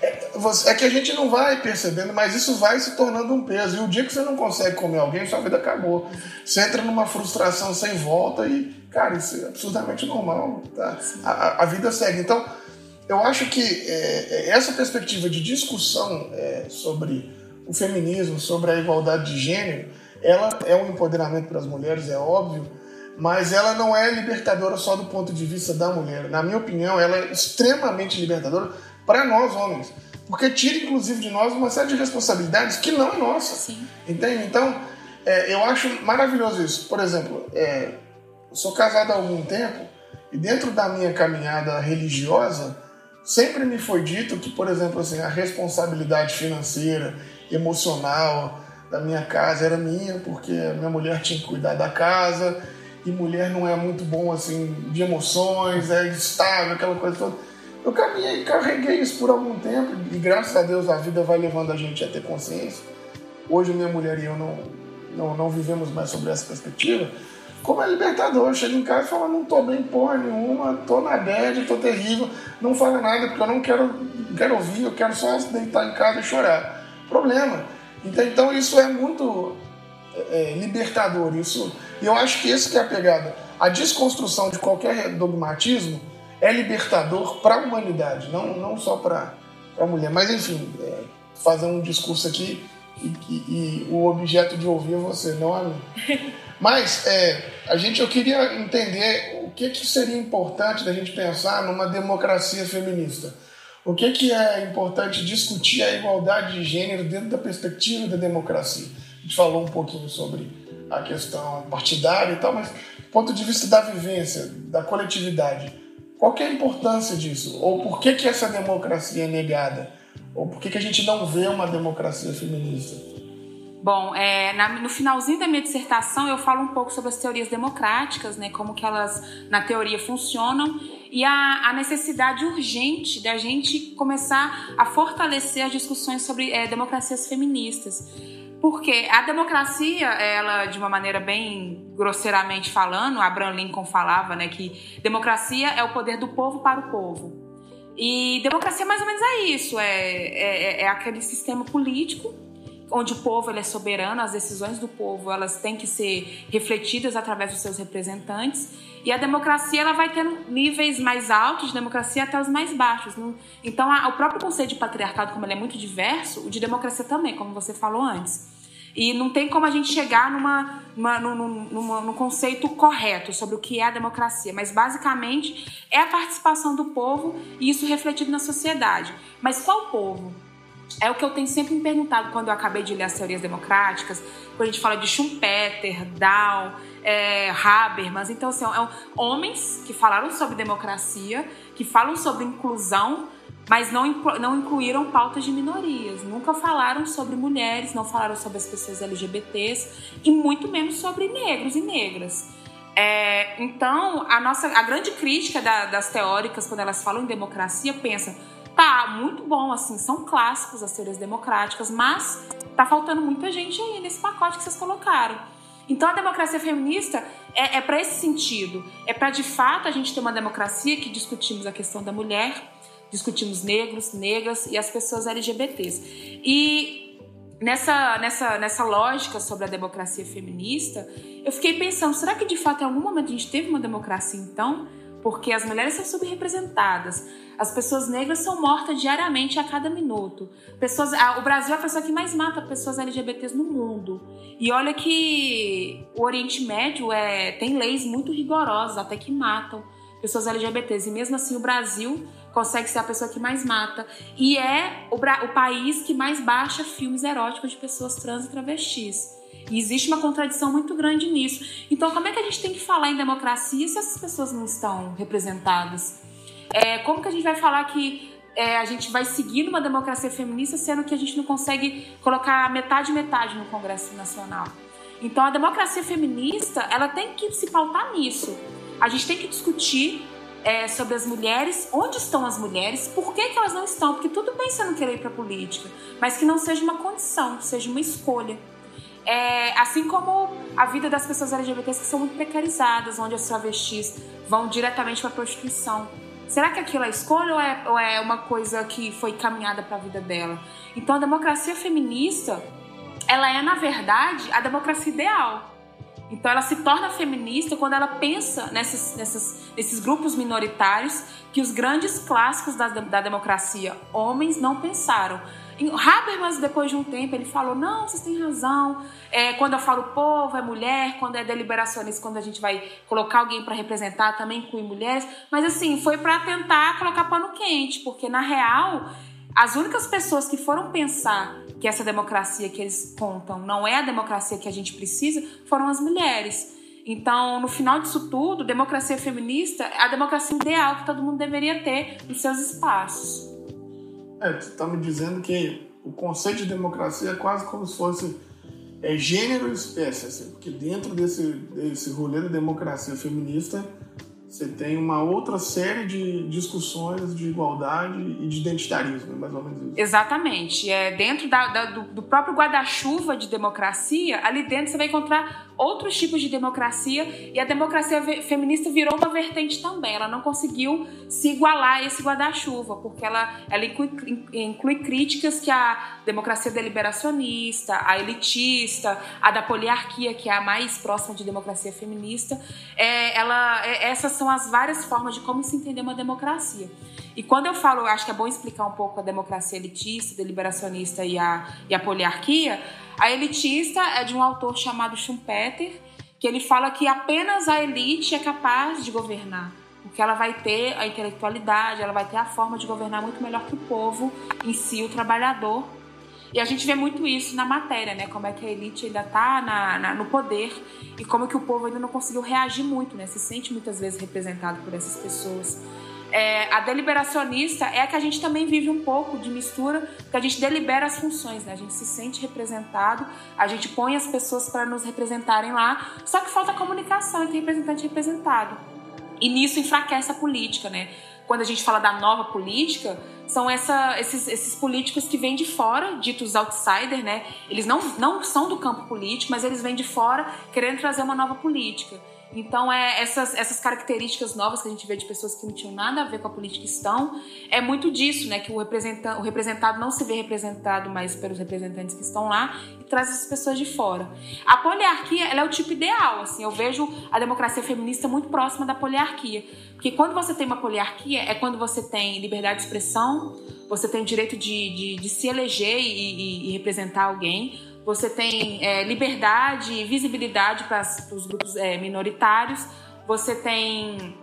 É, que a gente não vai percebendo, mas isso vai se tornando um peso. E o dia que você não consegue comer alguém, sua vida acabou. Você entra numa frustração sem volta e, cara, isso é absurdamente normal. Tá? A, a vida segue. Então, eu acho que é, é, essa perspectiva de discussão é, sobre o feminismo, sobre a igualdade de gênero, ela é um empoderamento para as mulheres, é óbvio, mas ela não é libertadora só do ponto de vista da mulher. Na minha opinião, ela é extremamente libertadora para nós homens, porque tira inclusive de nós uma série de responsabilidades que não é nossa. Sim. Entende? Então, é, eu acho maravilhoso isso. Por exemplo, é, eu sou casado há algum tempo e dentro da minha caminhada religiosa sempre me foi dito que, por exemplo, assim, a responsabilidade financeira, emocional da minha casa era minha, porque a minha mulher tinha que cuidar da casa e mulher não é muito bom assim de emoções, é instável, aquela coisa toda. Eu caminhei, carreguei isso por algum tempo e graças a Deus a vida vai levando a gente a ter consciência. Hoje minha mulher e eu não, não, não vivemos mais sobre essa perspectiva. Como é libertador, chego em casa e falo, não tô bem porra nenhuma, tô na bad, tô terrível, não falo nada porque eu não quero, quero ouvir, eu quero só deitar em casa e chorar. Problema. Então, então isso é muito é, libertador. Isso, e eu acho que esse que é a pegada. A desconstrução de qualquer dogmatismo é libertador para a humanidade, não, não só para a mulher. Mas, enfim, é, fazer um discurso aqui e, e, e, o objeto de ouvir é você, não a [LAUGHS] mim. Mas é, a gente, eu queria entender o que, que seria importante da gente pensar numa democracia feminista. O que, que é importante discutir a igualdade de gênero dentro da perspectiva da democracia? A gente falou um pouquinho sobre a questão partidária e tal, mas do ponto de vista da vivência, da coletividade, qual que é a importância disso? Ou por que, que essa democracia é negada? Ou por que, que a gente não vê uma democracia feminista? Bom, é, na, no finalzinho da minha dissertação eu falo um pouco sobre as teorias democráticas, né, como que elas na teoria funcionam e a, a necessidade urgente da gente começar a fortalecer as discussões sobre é, democracias feministas. Porque a democracia, ela, de uma maneira bem grosseiramente falando, Abraham Lincoln falava né, que democracia é o poder do povo para o povo. E democracia mais ou menos é isso, é, é, é aquele sistema político onde o povo ele é soberano, as decisões do povo elas têm que ser refletidas através dos seus representantes e a democracia ela vai tendo níveis mais altos de democracia até os mais baixos. Então, a, o próprio conceito de patriarcado, como ele é muito diverso, o de democracia também, como você falou antes. E não tem como a gente chegar numa, numa, numa, numa, num conceito correto sobre o que é a democracia, mas basicamente é a participação do povo e isso refletido na sociedade. Mas qual povo? É o que eu tenho sempre me perguntado quando eu acabei de ler as teorias democráticas, quando a gente fala de Schumpeter, Dow, é, Habermas. Então, assim, é, homens que falaram sobre democracia, que falam sobre inclusão, mas não, não incluíram pautas de minorias. Nunca falaram sobre mulheres, não falaram sobre as pessoas LGBTs e muito menos sobre negros e negras. É, então, a nossa a grande crítica da, das teóricas, quando elas falam em democracia, pensa tá muito bom, assim, são clássicos as teorias democráticas, mas tá faltando muita gente aí nesse pacote que vocês colocaram. Então a democracia feminista é, é para esse sentido, é para de fato a gente ter uma democracia que discutimos a questão da mulher, discutimos negros, negras e as pessoas LGBTs. E nessa, nessa, nessa lógica sobre a democracia feminista, eu fiquei pensando, será que de fato em algum momento a gente teve uma democracia então? Porque as mulheres são subrepresentadas. As pessoas negras são mortas diariamente a cada minuto. Pessoas, o Brasil é a pessoa que mais mata pessoas LGBTs no mundo. E olha que o Oriente Médio é, tem leis muito rigorosas, até que matam pessoas LGBTs. E mesmo assim o Brasil consegue ser a pessoa que mais mata. E é o, o país que mais baixa filmes eróticos de pessoas trans e travestis. E existe uma contradição muito grande nisso. Então, como é que a gente tem que falar em democracia se essas pessoas não estão representadas? É, como que a gente vai falar que é, a gente vai seguir numa democracia feminista sendo que a gente não consegue colocar metade metade no Congresso Nacional? Então, a democracia feminista ela tem que se pautar nisso. A gente tem que discutir é, sobre as mulheres, onde estão as mulheres, por que, que elas não estão, porque tudo bem você não querer ir para a política, mas que não seja uma condição, seja uma escolha. É, assim como a vida das pessoas LGBTs que são muito precarizadas, onde as travestis vão diretamente para a prostituição. Será que aquilo é escolha ou é, ou é uma coisa que foi caminhada para a vida dela? Então a democracia feminista, ela é na verdade a democracia ideal. Então ela se torna feminista quando ela pensa nesses, nesses, grupos minoritários que os grandes clássicos da, da democracia, homens, não pensaram. Habermas, depois de um tempo, ele falou: não, vocês têm razão. É, quando eu falo povo, é mulher. Quando é deliberacionista, quando a gente vai colocar alguém para representar, também inclui mulheres. Mas, assim, foi para tentar colocar pano quente, porque, na real, as únicas pessoas que foram pensar que essa democracia que eles contam não é a democracia que a gente precisa foram as mulheres. Então, no final disso tudo, democracia feminista é a democracia ideal que todo mundo deveria ter nos seus espaços. É, tu tá me dizendo que o conceito de democracia é quase como se fosse é, gênero e espécie, assim, porque dentro desse, desse rolê da democracia feminista você tem uma outra série de discussões de igualdade e de identitarismo, mais ou menos isso. Exatamente. É, dentro da, da, do, do, próprio guarda-chuva de democracia, ali dentro você vai encontrar outros tipos de democracia e a democracia feminista virou uma vertente também. Ela não conseguiu se igualar a esse guarda-chuva, porque ela, ela inclui, inclui críticas que a democracia deliberacionista, a elitista, a da poliarquia, que é a mais próxima de democracia feminista, é, ela, é, essas são as várias formas de como se entender uma democracia. E quando eu falo, acho que é bom explicar um pouco a democracia elitista, deliberacionista e a, e a poliarquia. A elitista é de um autor chamado Schumpeter, que ele fala que apenas a elite é capaz de governar porque ela vai ter a intelectualidade, ela vai ter a forma de governar muito melhor que o povo em si, o trabalhador. E a gente vê muito isso na matéria, né? Como é que a elite ainda está na, na, no poder e como que o povo ainda não conseguiu reagir muito, né? Se sente muitas vezes representado por essas pessoas. É, a deliberacionista é a que a gente também vive um pouco de mistura, que a gente delibera as funções, né? A gente se sente representado, a gente põe as pessoas para nos representarem lá, só que falta comunicação entre representante e representado. E nisso enfraquece a política, né? Quando a gente fala da nova política, são essa, esses, esses políticos que vêm de fora, ditos outsider, né? Eles não, não são do campo político, mas eles vêm de fora querendo trazer uma nova política. Então, é, essas, essas características novas que a gente vê de pessoas que não tinham nada a ver com a política estão, é muito disso, né? Que o, representa, o representado não se vê representado mais pelos representantes que estão lá e traz essas pessoas de fora. A poliarquia, ela é o tipo ideal, assim. Eu vejo a democracia feminista muito próxima da poliarquia. Porque quando você tem uma poliarquia, é quando você tem liberdade de expressão, você tem o direito de, de, de se eleger e, e, e representar alguém, você tem é, liberdade e visibilidade para os grupos é, minoritários, você tem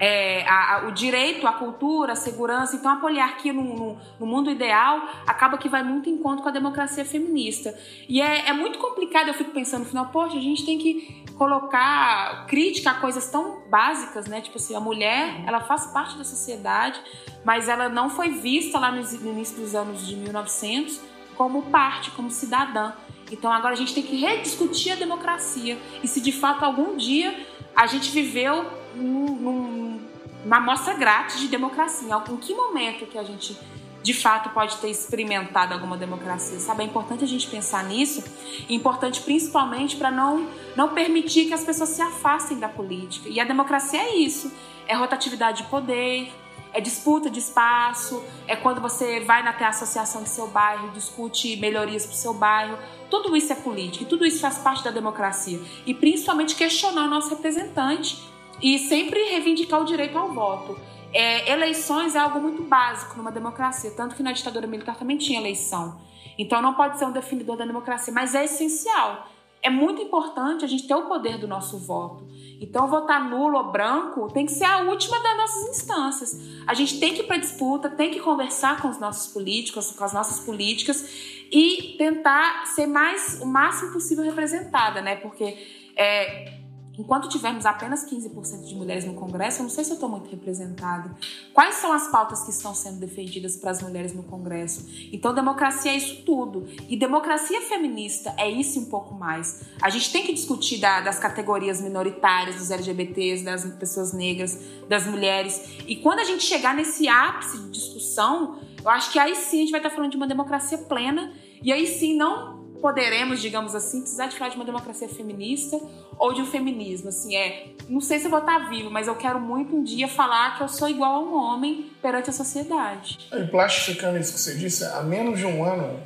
é, a, a, o direito à cultura, à segurança. Então, a poliarquia no, no, no, mundo ideal acaba que vai muito em conta com a democracia feminista. E é, é, muito complicado, eu fico pensando no final, poxa, a gente tem que colocar crítica a coisas tão básicas, né? Tipo assim, a mulher, ela faz parte da sociedade, mas ela não foi vista lá no, no início dos anos de 1900 como parte, como cidadã. Então agora a gente tem que rediscutir a democracia e se de fato algum dia a gente viveu num, num, uma amostra grátis de democracia, em que momento que a gente de fato pode ter experimentado alguma democracia, sabe? É importante a gente pensar nisso, e importante principalmente para não, não permitir que as pessoas se afastem da política. E a democracia é isso, é rotatividade de poder, é disputa de espaço, é quando você vai até a associação do seu bairro, discute melhorias para o seu bairro. Tudo isso é política tudo isso faz parte da democracia. E principalmente questionar o nosso representante e sempre reivindicar o direito ao voto. É, eleições é algo muito básico numa democracia, tanto que na ditadura militar também tinha eleição. Então não pode ser um definidor da democracia, mas é essencial. É muito importante a gente ter o poder do nosso voto. Então, votar nulo ou branco tem que ser a última das nossas instâncias. A gente tem que ir para disputa, tem que conversar com os nossos políticos, com as nossas políticas e tentar ser mais o máximo possível representada, né? Porque é, Enquanto tivermos apenas 15% de mulheres no Congresso, eu não sei se eu estou muito representada. Quais são as pautas que estão sendo defendidas para as mulheres no Congresso? Então, democracia é isso tudo. E democracia feminista é isso um pouco mais. A gente tem que discutir da, das categorias minoritárias, dos LGBTs, das pessoas negras, das mulheres. E quando a gente chegar nesse ápice de discussão, eu acho que aí sim a gente vai estar falando de uma democracia plena. E aí sim, não poderemos, digamos assim, precisar de falar de uma democracia feminista ou de um feminismo. Assim, é, não sei se eu vou estar vivo, mas eu quero muito um dia falar que eu sou igual a um homem perante a sociedade. E plastificando isso que você disse, há menos de um ano,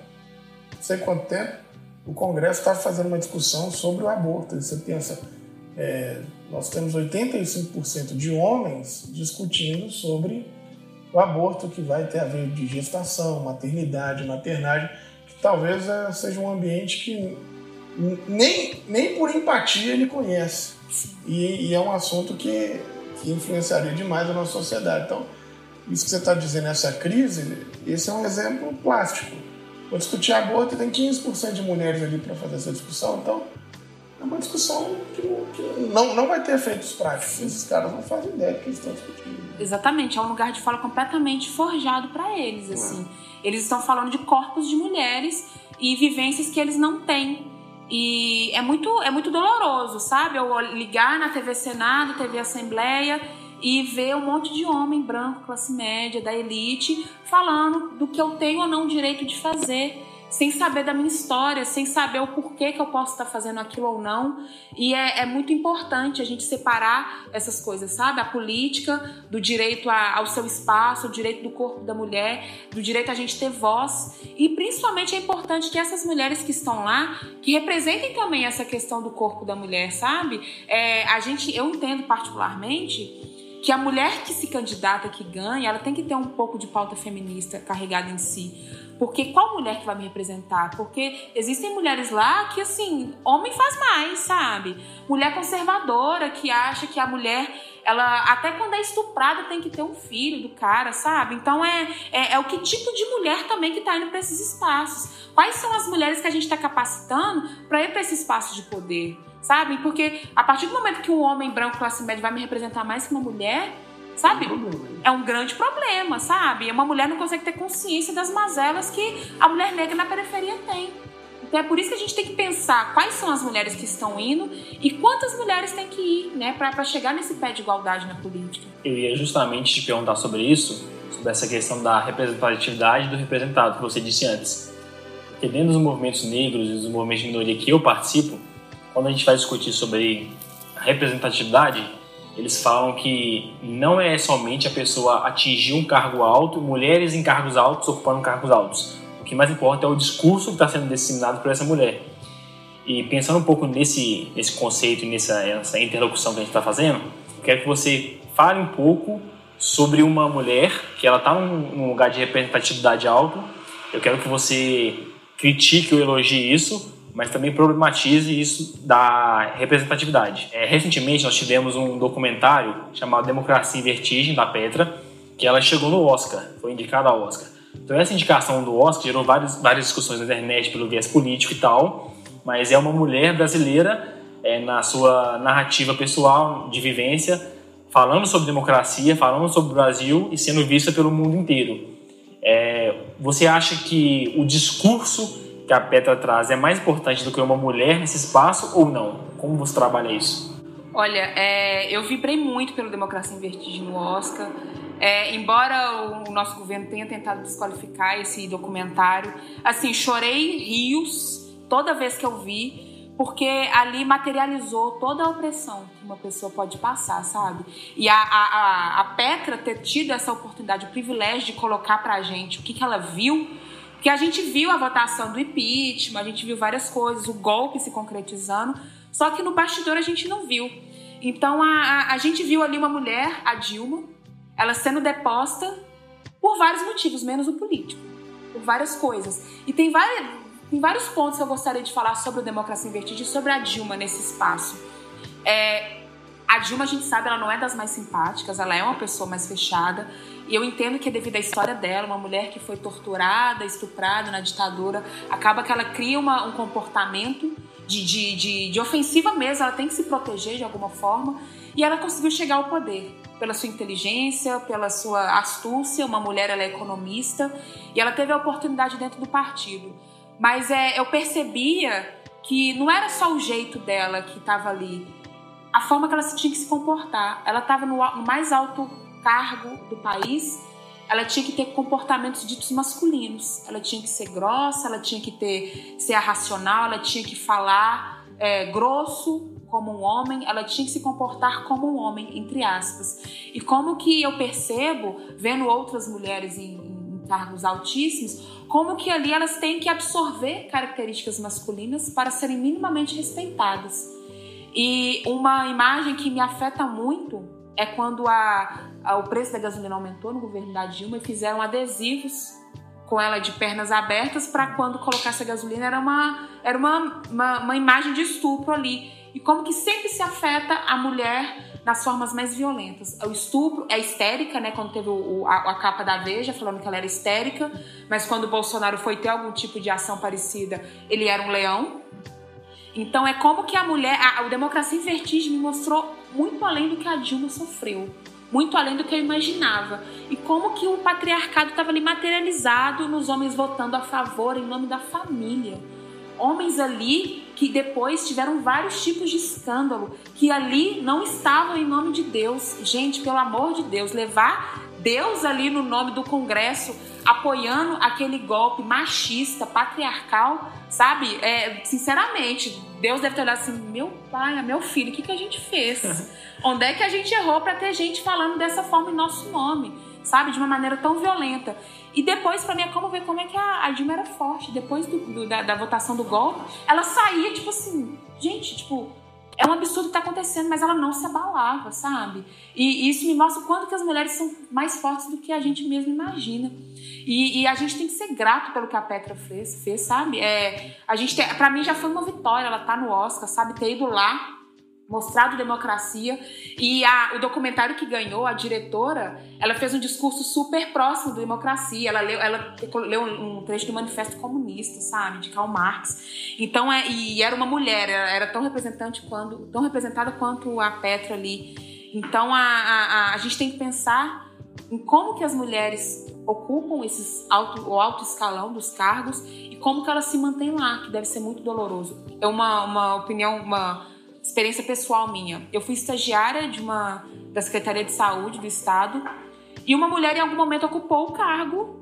não sei quanto tempo, o Congresso estava fazendo uma discussão sobre o aborto. E você pensa, é, nós temos 85% de homens discutindo sobre o aborto que vai ter a ver de gestação, maternidade, maternagem talvez é, seja um ambiente que nem, nem por empatia ele conhece. E, e é um assunto que, que influenciaria demais a nossa sociedade. Então, isso que você está dizendo, essa crise, esse é um exemplo plástico. Vou discutir aborto, tem 15% de mulheres ali para fazer essa discussão, então é uma discussão que, que, não, não vai ter efeitos práticos. Esses caras não fazem ideia do que eles estão discutindo. Exatamente, é um lugar de fala completamente forjado para eles, assim. É. Eles estão falando de corpos de mulheres e vivências que eles não têm. E é muito, é muito doloroso, sabe? Eu ligar na TV Senado, TV Assembleia e ver um monte de homem branco, classe média, da elite, falando do que eu tenho ou não direito de fazer sem saber da minha história, sem saber o porquê que eu posso estar fazendo aquilo ou não. E é, é muito importante a gente separar essas coisas, sabe? A política, do direito a, ao seu espaço, o direito do corpo da mulher, do direito a gente ter voz. E principalmente é importante que essas mulheres que estão lá, que representem também essa questão do corpo da mulher, sabe? É, a gente, eu entendo particularmente que a mulher que se candidata, que ganha, ela tem que ter um pouco de pauta feminista carregada em si. Porque qual mulher que vai me representar? Porque existem mulheres lá que, assim, homem faz mais, sabe? Mulher conservadora que acha que a mulher, ela, até quando é estuprada, tem que ter um filho do cara, sabe? Então é, é, é o que tipo de mulher também que tá indo para esses espaços. Quais são as mulheres que a gente está capacitando para ir para esse espaço de poder? sabe? Porque a partir do momento que um homem branco classe média vai me representar mais que uma mulher, sabe? É um grande problema, sabe? Uma mulher não consegue ter consciência das mazelas que a mulher negra na periferia tem. Então é por isso que a gente tem que pensar quais são as mulheres que estão indo e quantas mulheres tem que ir, né, para chegar nesse pé de igualdade na política. Eu ia justamente te perguntar sobre isso, sobre essa questão da representatividade do representado que você disse antes. Porque dentro dos movimentos negros e dos movimentos de minoria que eu participo, quando a gente vai discutir sobre representatividade, eles falam que não é somente a pessoa atingir um cargo alto, mulheres em cargos altos ocupando cargos altos. O que mais importa é o discurso que está sendo disseminado por essa mulher. E pensando um pouco nesse, nesse conceito e nessa interlocução que a gente está fazendo, quero que você fale um pouco sobre uma mulher que ela está num, num lugar de representatividade alto. Eu quero que você critique ou elogie isso, mas também problematize isso da representatividade. É, recentemente nós tivemos um documentário chamado Democracia em Vertigem, da Petra, que ela chegou no Oscar, foi indicada ao Oscar. Então essa indicação do Oscar gerou várias, várias discussões na internet pelo viés político e tal, mas é uma mulher brasileira é, na sua narrativa pessoal de vivência, falando sobre democracia, falando sobre o Brasil e sendo vista pelo mundo inteiro. É, você acha que o discurso que a Petra traz é mais importante do que uma mulher nesse espaço ou não? Como você trabalha isso? Olha, é, eu vibrei muito pelo Democracia em Vertigem no Oscar. É, embora o nosso governo tenha tentado desqualificar esse documentário, assim, chorei rios toda vez que eu vi, porque ali materializou toda a opressão que uma pessoa pode passar, sabe? E a, a, a Petra ter tido essa oportunidade, o privilégio de colocar pra gente o que, que ela viu porque a gente viu a votação do impeachment, a gente viu várias coisas, o golpe se concretizando, só que no bastidor a gente não viu. Então a, a, a gente viu ali uma mulher, a Dilma, ela sendo deposta por vários motivos, menos o político, por várias coisas. E tem, várias, tem vários pontos que eu gostaria de falar sobre o Democracia em Vertigem e sobre a Dilma nesse espaço. É, a Dilma, a gente sabe, ela não é das mais simpáticas, ela é uma pessoa mais fechada. E eu entendo que é devido à história dela, uma mulher que foi torturada, estuprada na ditadura, acaba que ela cria uma, um comportamento de, de, de, de ofensiva mesmo, ela tem que se proteger de alguma forma. E ela conseguiu chegar ao poder pela sua inteligência, pela sua astúcia. Uma mulher, ela é economista e ela teve a oportunidade dentro do partido. Mas é, eu percebia que não era só o jeito dela que estava ali, a forma que ela tinha que se comportar. Ela estava no, no mais alto cargo do país, ela tinha que ter comportamentos ditos masculinos. Ela tinha que ser grossa, ela tinha que ter ser racional, ela tinha que falar é, grosso como um homem, ela tinha que se comportar como um homem, entre aspas. E como que eu percebo, vendo outras mulheres em, em cargos altíssimos, como que ali elas têm que absorver características masculinas para serem minimamente respeitadas. E uma imagem que me afeta muito é quando a, o preço da gasolina aumentou no governo da Dilma e fizeram adesivos com ela de pernas abertas para quando colocasse a gasolina era uma era uma, uma, uma, imagem de estupro ali. E como que sempre se afeta a mulher nas formas mais violentas. O estupro é histérica né? Quando teve o, a, a, capa da Veja falando que ela era histérica mas quando o Bolsonaro foi ter algum tipo de ação parecida ele era um leão. Então é como que a mulher, a, a Democracia em Vertigem me mostrou muito além do que a Dilma sofreu, muito além do que eu imaginava. E como que o patriarcado estava ali materializado nos homens votando a favor em nome da família. Homens ali que depois tiveram vários tipos de escândalo, que ali não estavam em nome de Deus. Gente, pelo amor de Deus, levar Deus ali no nome do Congresso apoiando aquele golpe machista, patriarcal, sabe? É, sinceramente, Deus deve ter olhado assim: meu pai, meu filho, o que, que a gente fez? [LAUGHS] Onde é que a gente errou para ter gente falando dessa forma em nosso nome? Sabe? De uma maneira tão violenta. E depois, para mim, é como ver como é que a, a Dilma era forte. Depois do, do, da, da votação do golpe, ela saía, tipo assim, gente, tipo, é um absurdo que está acontecendo, mas ela não se abalava, sabe? E, isso me mostra o quanto que as mulheres são mais fortes do que a gente mesmo imagina. E, e a gente tem que ser grato pelo que a Petra fez, fez sabe? É, a gente para mim já foi uma vitória, ela tá no Oscar, sabe? Ter ido lá mostrado democracia. E a, o documentário que ganhou a diretora ela fez um discurso super próximo da democracia. Ela leu, ela leu um trecho do manifesto comunista sabe de Karl Marx. Então é e era uma mulher era, tão representante quanto tão representada quanto a Petra ali. Então a, a, a, gente tem que pensar em como que as mulheres ocupam esses alto, o alto escalão dos cargos e como que elas se mantêm lá que deve ser muito doloroso. É uma, uma opinião uma experiência pessoal minha. Eu fui estagiária de uma da Secretaria de Saúde do Estado e uma mulher em algum momento ocupou o cargo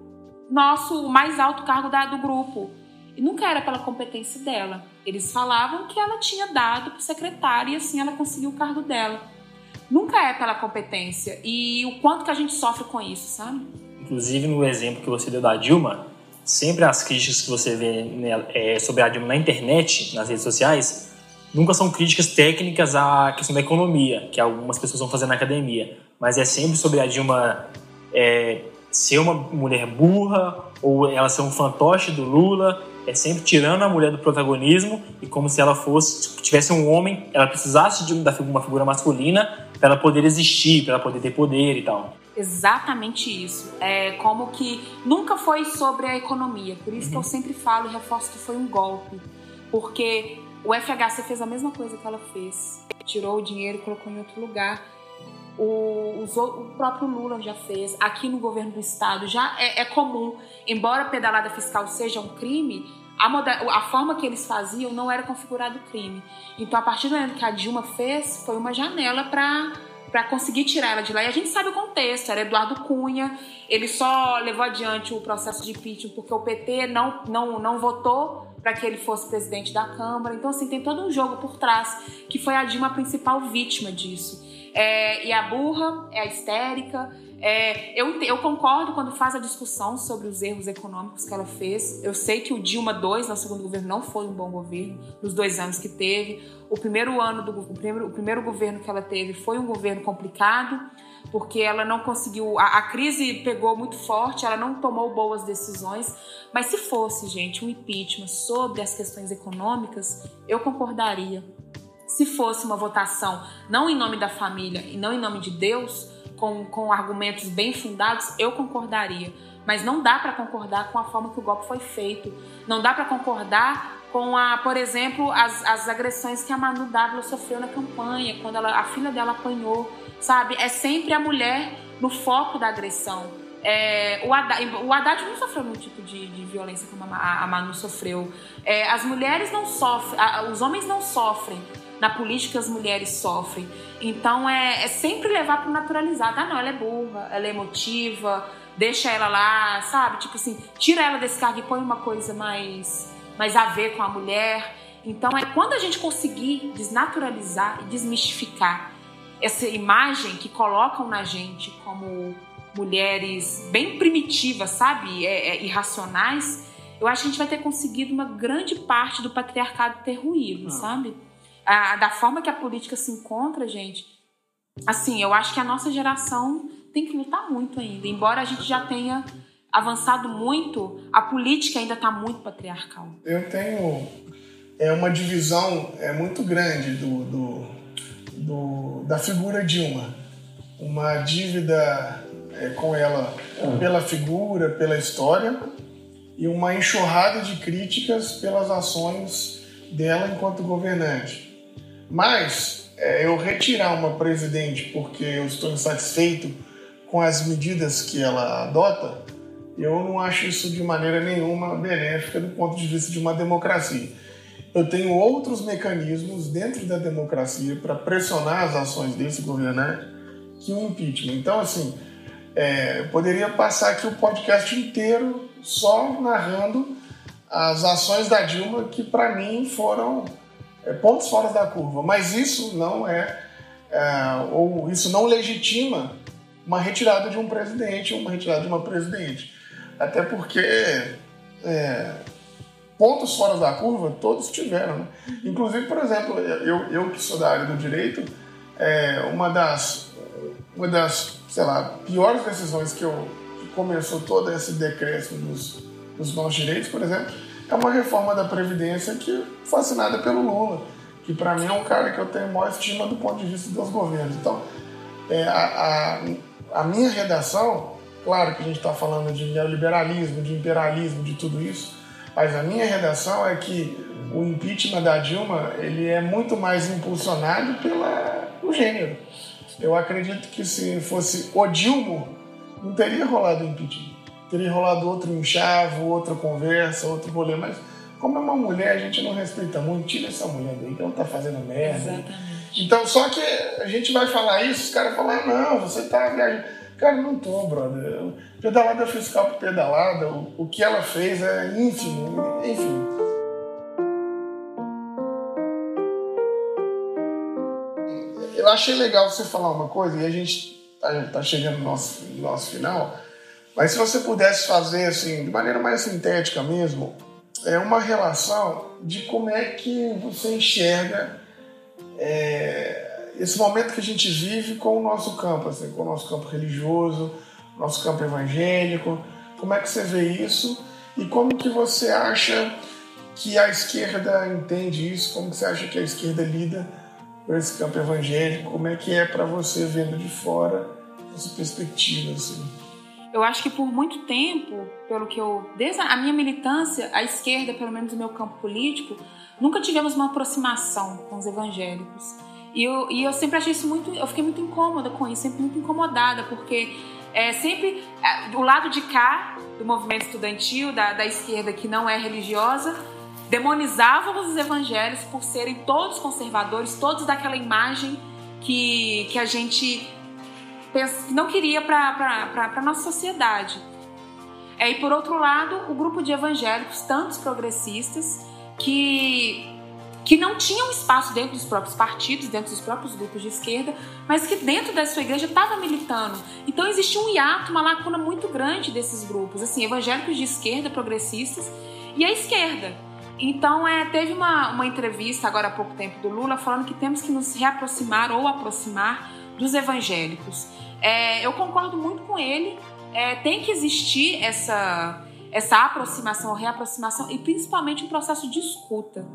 nosso, o mais alto cargo da, do grupo. E nunca era pela competência dela. Eles falavam que ela tinha dado para o secretário e assim ela conseguiu o cargo dela. Nunca é pela competência. E o quanto que a gente sofre com isso, sabe? Inclusive, no exemplo que você deu da Dilma, sempre as críticas que você vê é, sobre a Dilma na internet, nas redes sociais, nunca são críticas técnicas à questão da economia, que algumas pessoas vão fazer na academia, mas é sempre sobre a Dilma é, ser uma mulher burra ou ela ser um fantoche do Lula, é sempre tirando a mulher do protagonismo e como se ela fosse, tivesse um homem, ela precisasse de uma figura masculina para ela poder existir, para ela poder ter poder e tal. Exatamente isso. É como que nunca foi sobre a economia. Por isso uhum. que eu sempre falo e reforço que foi um golpe. Porque o FHC fez a mesma coisa que ela fez. Tirou o dinheiro e colocou em outro lugar. O, o, próprio Lula já fez. Aqui no governo do estado já é, é comum. Embora pedalada fiscal seja um crime, a, a, forma que eles faziam não era configurado crime. Então, a partir do momento que a Dilma fez, foi uma janela para para conseguir tirar ela de lá. E a gente sabe o contexto, era Eduardo Cunha, ele só levou adiante o processo de impeachment porque o PT não, não, não votou para que ele fosse presidente da Câmara. Então, assim, tem todo um jogo por trás, que foi a Dilma a principal vítima disso. É, e a burra, é a histérica, É, eu, eu concordo quando faz a discussão sobre os erros econômicos que ela fez. Eu sei que o Dilma II, no segundo governo, não foi um bom governo, nos dois anos que teve. O primeiro ano do o primeiro, o primeiro governo que ela teve foi um governo complicado, porque ela não conseguiu. A, a crise pegou muito forte, ela não tomou boas decisões. Mas se fosse, gente, um impeachment sobre as questões econômicas, eu concordaria. Se fosse uma votação não em nome da família e não em nome de Deus com, com argumentos bem fundados, eu concordaria. Mas não dá para concordar com a forma que o golpe foi feito. Não dá para concordar com, a, por exemplo, as, as agressões que a Manu W sofreu na campanha, quando ela, a filha dela apanhou, sabe? É sempre a mulher no foco da agressão. É, o, Haddad, o Haddad não sofreu nenhum tipo de, de violência como a, a Manu sofreu. É, as mulheres não sofrem, a, os homens não sofrem na política as mulheres sofrem. Então é, é sempre levar para o naturalizado. Ah, não, ela é burra, ela é emotiva, deixa ela lá, sabe? Tipo assim, tira ela desse cargo e põe uma coisa mais, mais a ver com a mulher. Então é quando a gente conseguir desnaturalizar e desmistificar essa imagem que colocam na gente como mulheres bem primitivas, sabe? É, é, irracionais. Eu acho que a gente vai ter conseguido uma grande parte do patriarcado ter ruído, ah. sabe? a, da forma que a política se encontra, gente, assim, eu acho que a nossa geração tem que lutar muito ainda. Embora a gente já tenha avançado muito, a política ainda está muito patriarcal. Eu tenho é uma divisão é muito grande do, do, do da figura Dilma. Uma dívida é, com ela pela figura, pela história, e uma enxurrada de críticas pelas ações dela enquanto governante. Mas é, eu retirar uma presidente porque eu estou insatisfeito com as medidas que ela adota, eu não acho isso de maneira nenhuma benéfica do ponto de vista de uma democracia. Eu tenho outros mecanismos dentro da democracia para pressionar as ações desse governante que o impeachment. Então, assim, é, eu poderia passar aqui o podcast inteiro só narrando as ações da Dilma que, para mim, foram é, pontos fora da curva. Mas isso não é, é, ou isso não legitima uma retirada de um presidente ou uma retirada de uma presidente. Até porque é, pontos fora da curva todos tiveram. Né? Inclusive, por exemplo, eu, eu que sou da área do direito, é, uma das, uma das, sei lá, piores decisões que eu que começou todo esse decréscimo dos, dos nossos direitos, por exemplo, é uma reforma da Previdência que foi assinada pelo Lula, que para mim é um cara que eu tenho maior estima do ponto de vista dos governos. Então, é, a, a, a, minha redação, claro que a gente está falando de neoliberalismo, de imperialismo, de tudo isso, mas a minha redação é que o impeachment da Dilma ele é muito mais impulsionado pelo gênero. Eu acredito que se fosse o Dilma, não teria rolado o impeachment teria rolado outro enxavo, outra conversa, outro rolê, mas como é uma mulher, a gente não respeita muito, tira essa mulher daí, que ela tá fazendo merda. Exatamente. Então, só que a gente vai falar isso, os caras falam, ah, não, você tá viajando. Cara, não tô, brother. Pedalada fiscal por pedalada, o, o que ela fez é ínfimo, enfim. Eu achei legal você falar uma coisa, e a gente tá, tá chegando no nosso, no nosso final, mas se você pudesse fazer assim, de maneira mais sintética mesmo, é uma relação de como é que você enxerga é, esse momento que a gente vive com o nosso campo, assim, com o nosso campo religioso, nosso campo evangélico. Como é que você vê isso e como que você acha que a esquerda entende isso? Como que você acha que a esquerda lida com esse campo evangélico? Como é que é para você vendo de fora essa perspectiva assim? Eu acho que por muito tempo, pelo que eu. Desde a minha militância, a esquerda, pelo menos no meu campo político, nunca tivemos uma aproximação com os evangélicos. E eu, e eu sempre achei isso muito. Eu fiquei muito incômoda com isso, sempre muito incomodada, porque é sempre. É, o lado de cá, do movimento estudantil, da, da esquerda que não é religiosa, demonizavam os evangélicos por serem todos conservadores, todos daquela imagem que, que a gente não queria para a nossa sociedade. É, e por outro lado, o grupo de evangélicos, tantos progressistas, que, que não tinham espaço dentro dos próprios partidos, dentro dos próprios grupos de esquerda, mas que dentro da sua igreja estava militando. Então existia um hiato, uma lacuna muito grande desses grupos, assim, evangélicos de esquerda, progressistas e a esquerda. Então, é, teve uma, uma entrevista agora há pouco tempo do Lula falando que temos que nos reaproximar ou aproximar dos evangélicos. É, eu concordo muito com ele. É, tem que existir essa, essa aproximação, reaproximação e principalmente um processo de escuta,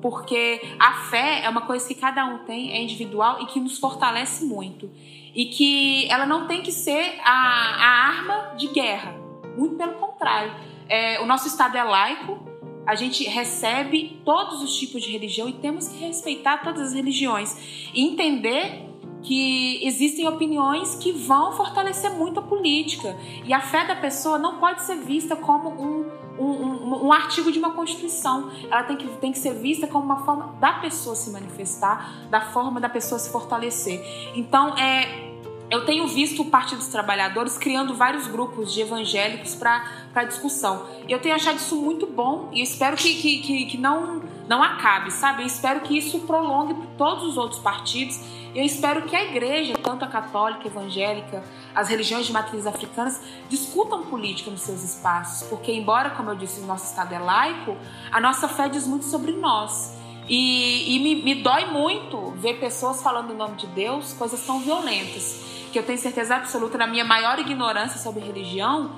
porque a fé é uma coisa que cada um tem, é individual e que nos fortalece muito. E que ela não tem que ser a, a arma de guerra, muito pelo contrário. É, o nosso Estado é laico, a gente recebe todos os tipos de religião e temos que respeitar todas as religiões e entender que existem opiniões que vão fortalecer muito a política. E a fé da pessoa não pode ser vista como um, um, um, um, artigo de uma Constituição. Ela tem que, tem que ser vista como uma forma da pessoa se manifestar, da forma da pessoa se fortalecer. Então, é, eu tenho visto o Partido dos Trabalhadores criando vários grupos de evangélicos para discussão. Eu tenho achado isso muito bom e espero que, que, que, que não, não acabe, sabe? Eu espero que isso prolongue para todos os outros partidos eu espero que a igreja, tanto a católica, evangélica, as religiões de matriz africanas, discutam política nos seus espaços, porque, embora, como eu disse, o nosso Estado é laico, a nossa fé diz muito sobre nós. E, e me, me dói muito ver pessoas falando em nome de Deus coisas tão violentas, que eu tenho certeza absoluta, na minha maior ignorância sobre religião,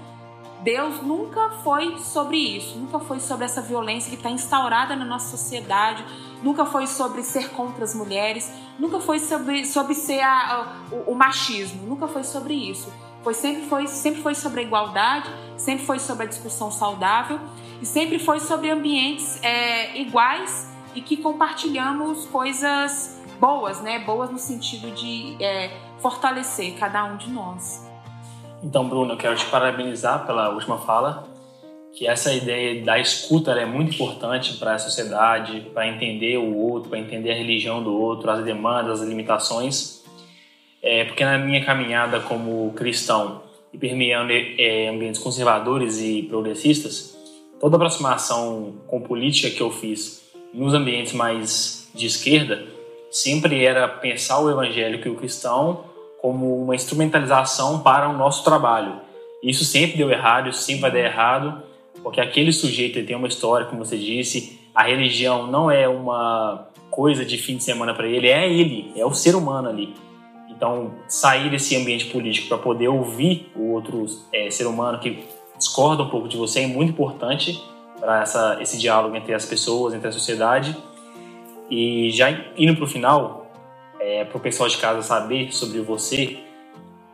Deus nunca foi sobre isso, nunca foi sobre essa violência que está instaurada na nossa sociedade, nunca foi sobre ser contra as mulheres, nunca foi sobre, sobre ser a, a, o, o, machismo, nunca foi sobre isso. Foi sempre, foi sempre foi sobre a igualdade, sempre foi sobre a discussão saudável e sempre foi sobre ambientes é, iguais e que compartilhamos coisas boas, né? Boas no sentido de é, fortalecer cada um de nós. Então, Bruno, eu quero te parabenizar pela última fala, que essa ideia da escuta é muito importante para a sociedade, para entender o outro, para entender a religião do outro, as demandas, as limitações. É, porque na minha caminhada como cristão e permeando é, ambientes conservadores e progressistas, toda aproximação com política que eu fiz nos ambientes mais de esquerda sempre era pensar o evangélico e o cristão como uma instrumentalização para o nosso trabalho. Isso sempre deu errado, isso sempre vai dar errado, porque aquele sujeito tem uma história, como você disse, a religião não é uma coisa de fim de semana para ele, é ele, é o ser humano ali. Então, sair desse ambiente político para poder ouvir o outro é, ser humano que discorda um pouco de você é muito importante para esse diálogo entre as pessoas, entre a sociedade. E já indo para o final, é, para o pessoal de casa saber sobre você,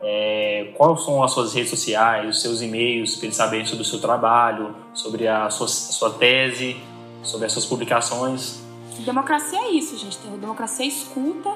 é, quais são as suas redes sociais, os seus e-mails, para eles saberem sobre o seu trabalho, sobre a sua, a sua tese, sobre as suas publicações. Democracia é isso, gente. Democracia é escuta,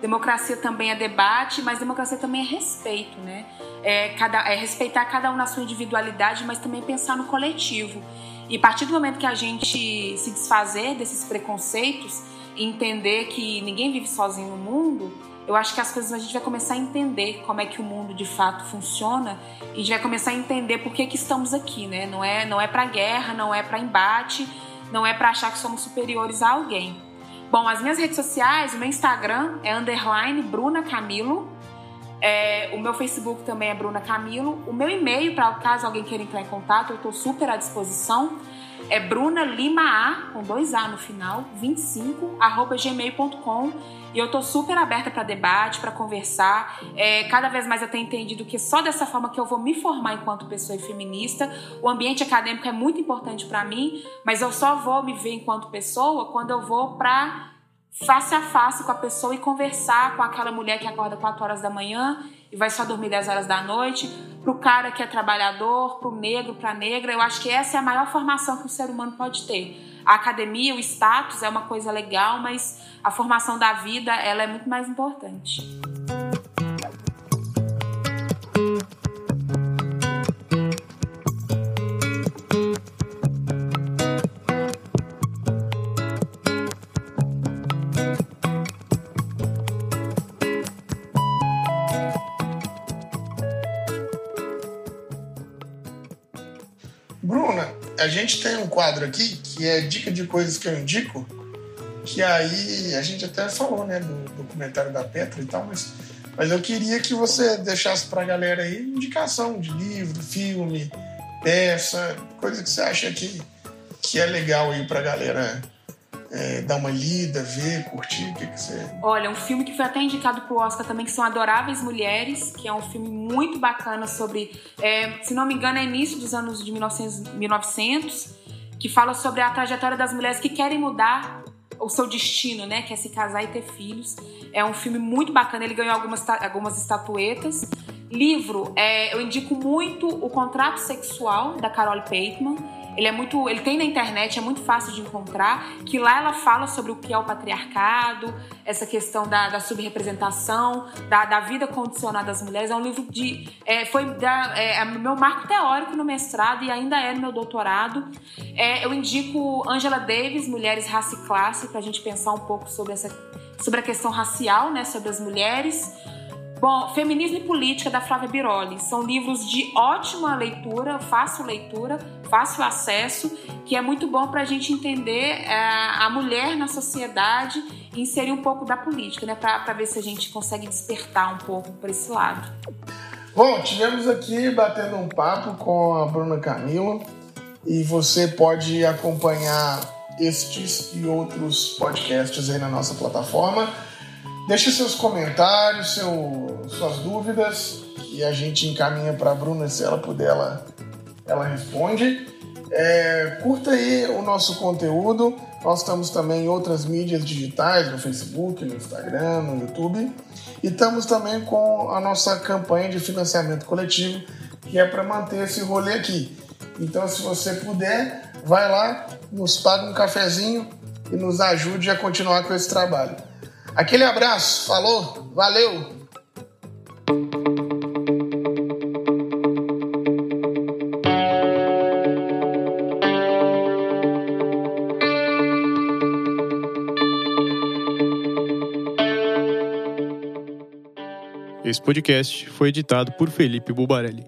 democracia também é debate, mas democracia também é respeito, né? É, cada, é respeitar cada um na sua individualidade, mas também pensar no coletivo. E a partir do momento que a gente se desfazer desses preconceitos, entender que ninguém vive sozinho no mundo, eu acho que as coisas a gente vai começar a entender como é que o mundo de fato funciona e a gente vai começar a entender por que, que estamos aqui, né? Não é, não é para guerra, não é para embate, não é para achar que somos superiores a alguém. Bom, as minhas redes sociais, o meu Instagram é underline Bruna Camilo. É, o meu Facebook também é Bruna Camilo. O meu e-mail, para caso alguém queira entrar em contato, eu estou super à disposição é Bruna Lima A, com dois A no final, 25, arroba gmail.com. E eu tô super aberta para debate, para conversar. É, cada vez mais eu tenho entendido que só dessa forma que eu vou me formar enquanto pessoa feminista. O ambiente acadêmico é muito importante para mim, mas eu só vou me ver enquanto pessoa quando eu vou para face a face com a pessoa e conversar com aquela mulher que acorda 4 horas da manhã e vai só dormir 10 horas da noite, para o cara que é trabalhador, para o negro, para a negra. Eu acho que essa é a maior formação que o ser humano pode ter. A academia, o status é uma coisa legal, mas a formação da vida ela é muito mais importante. Gente tem um quadro aqui que é dica de coisas que eu indico, que aí a gente até falou, né, do documentário da Petra e tal, mas, mas eu queria que você deixasse pra galera aí indicação de livro, filme, peça, coisa que você acha que, que é legal aí pra galera é, dar uma lida, ver, curtir? O que, que. Olha, um filme que foi até indicado pro Oscar também, que são Adoráveis Mulheres, que é um filme muito bacana sobre, é, se não me engano, é início dos anos de 1900, 1900 que fala sobre a trajetória das mulheres que querem mudar o seu destino, né? Que é se casar e ter filhos. É um filme muito bacana, ele ganhou algumas, algumas estatuetas. Livro, é, eu indico muito O Contrato Sexual, da Carol Pateman ele é muito, ele tem na internet, é muito fácil de encontrar, que lá ela fala sobre o que é o patriarcado, essa questão da, da subrepresentação, da, da vida condicionada das mulheres. É um livro de, é, foi da, é, é meu marco teórico no mestrado e ainda é no meu doutorado. É, eu indico Angela Davis, Mulheres, Raça e Classe, para a gente pensar um pouco sobre essa, sobre a questão racial, né, sobre as mulheres. Bom, Feminismo e Política, da Flávia Biroli. São livros de ótima leitura, fácil leitura, fácil acesso, que é muito bom para a gente entender é, a mulher na sociedade e inserir um pouco da política, né? Para ver se a gente consegue despertar um pouco para esse lado. Bom, tivemos aqui batendo um papo com a Bruna Camila e você pode acompanhar estes e outros podcasts aí na nossa plataforma. Deixe seus comentários, seu, suas dúvidas e a gente encaminha para a Bruna se ela puder, ela, ela responde. É, curta aí o nosso conteúdo. Nós estamos também em outras mídias digitais, no Facebook, no Instagram, no YouTube. E estamos também com a nossa campanha de financiamento coletivo, que é para manter esse rolê aqui. Então, se você puder, vai lá, nos paga um cafezinho e nos ajude a continuar com esse trabalho. Aquele abraço, falou, valeu! Esse podcast foi editado por Felipe Bubarelli.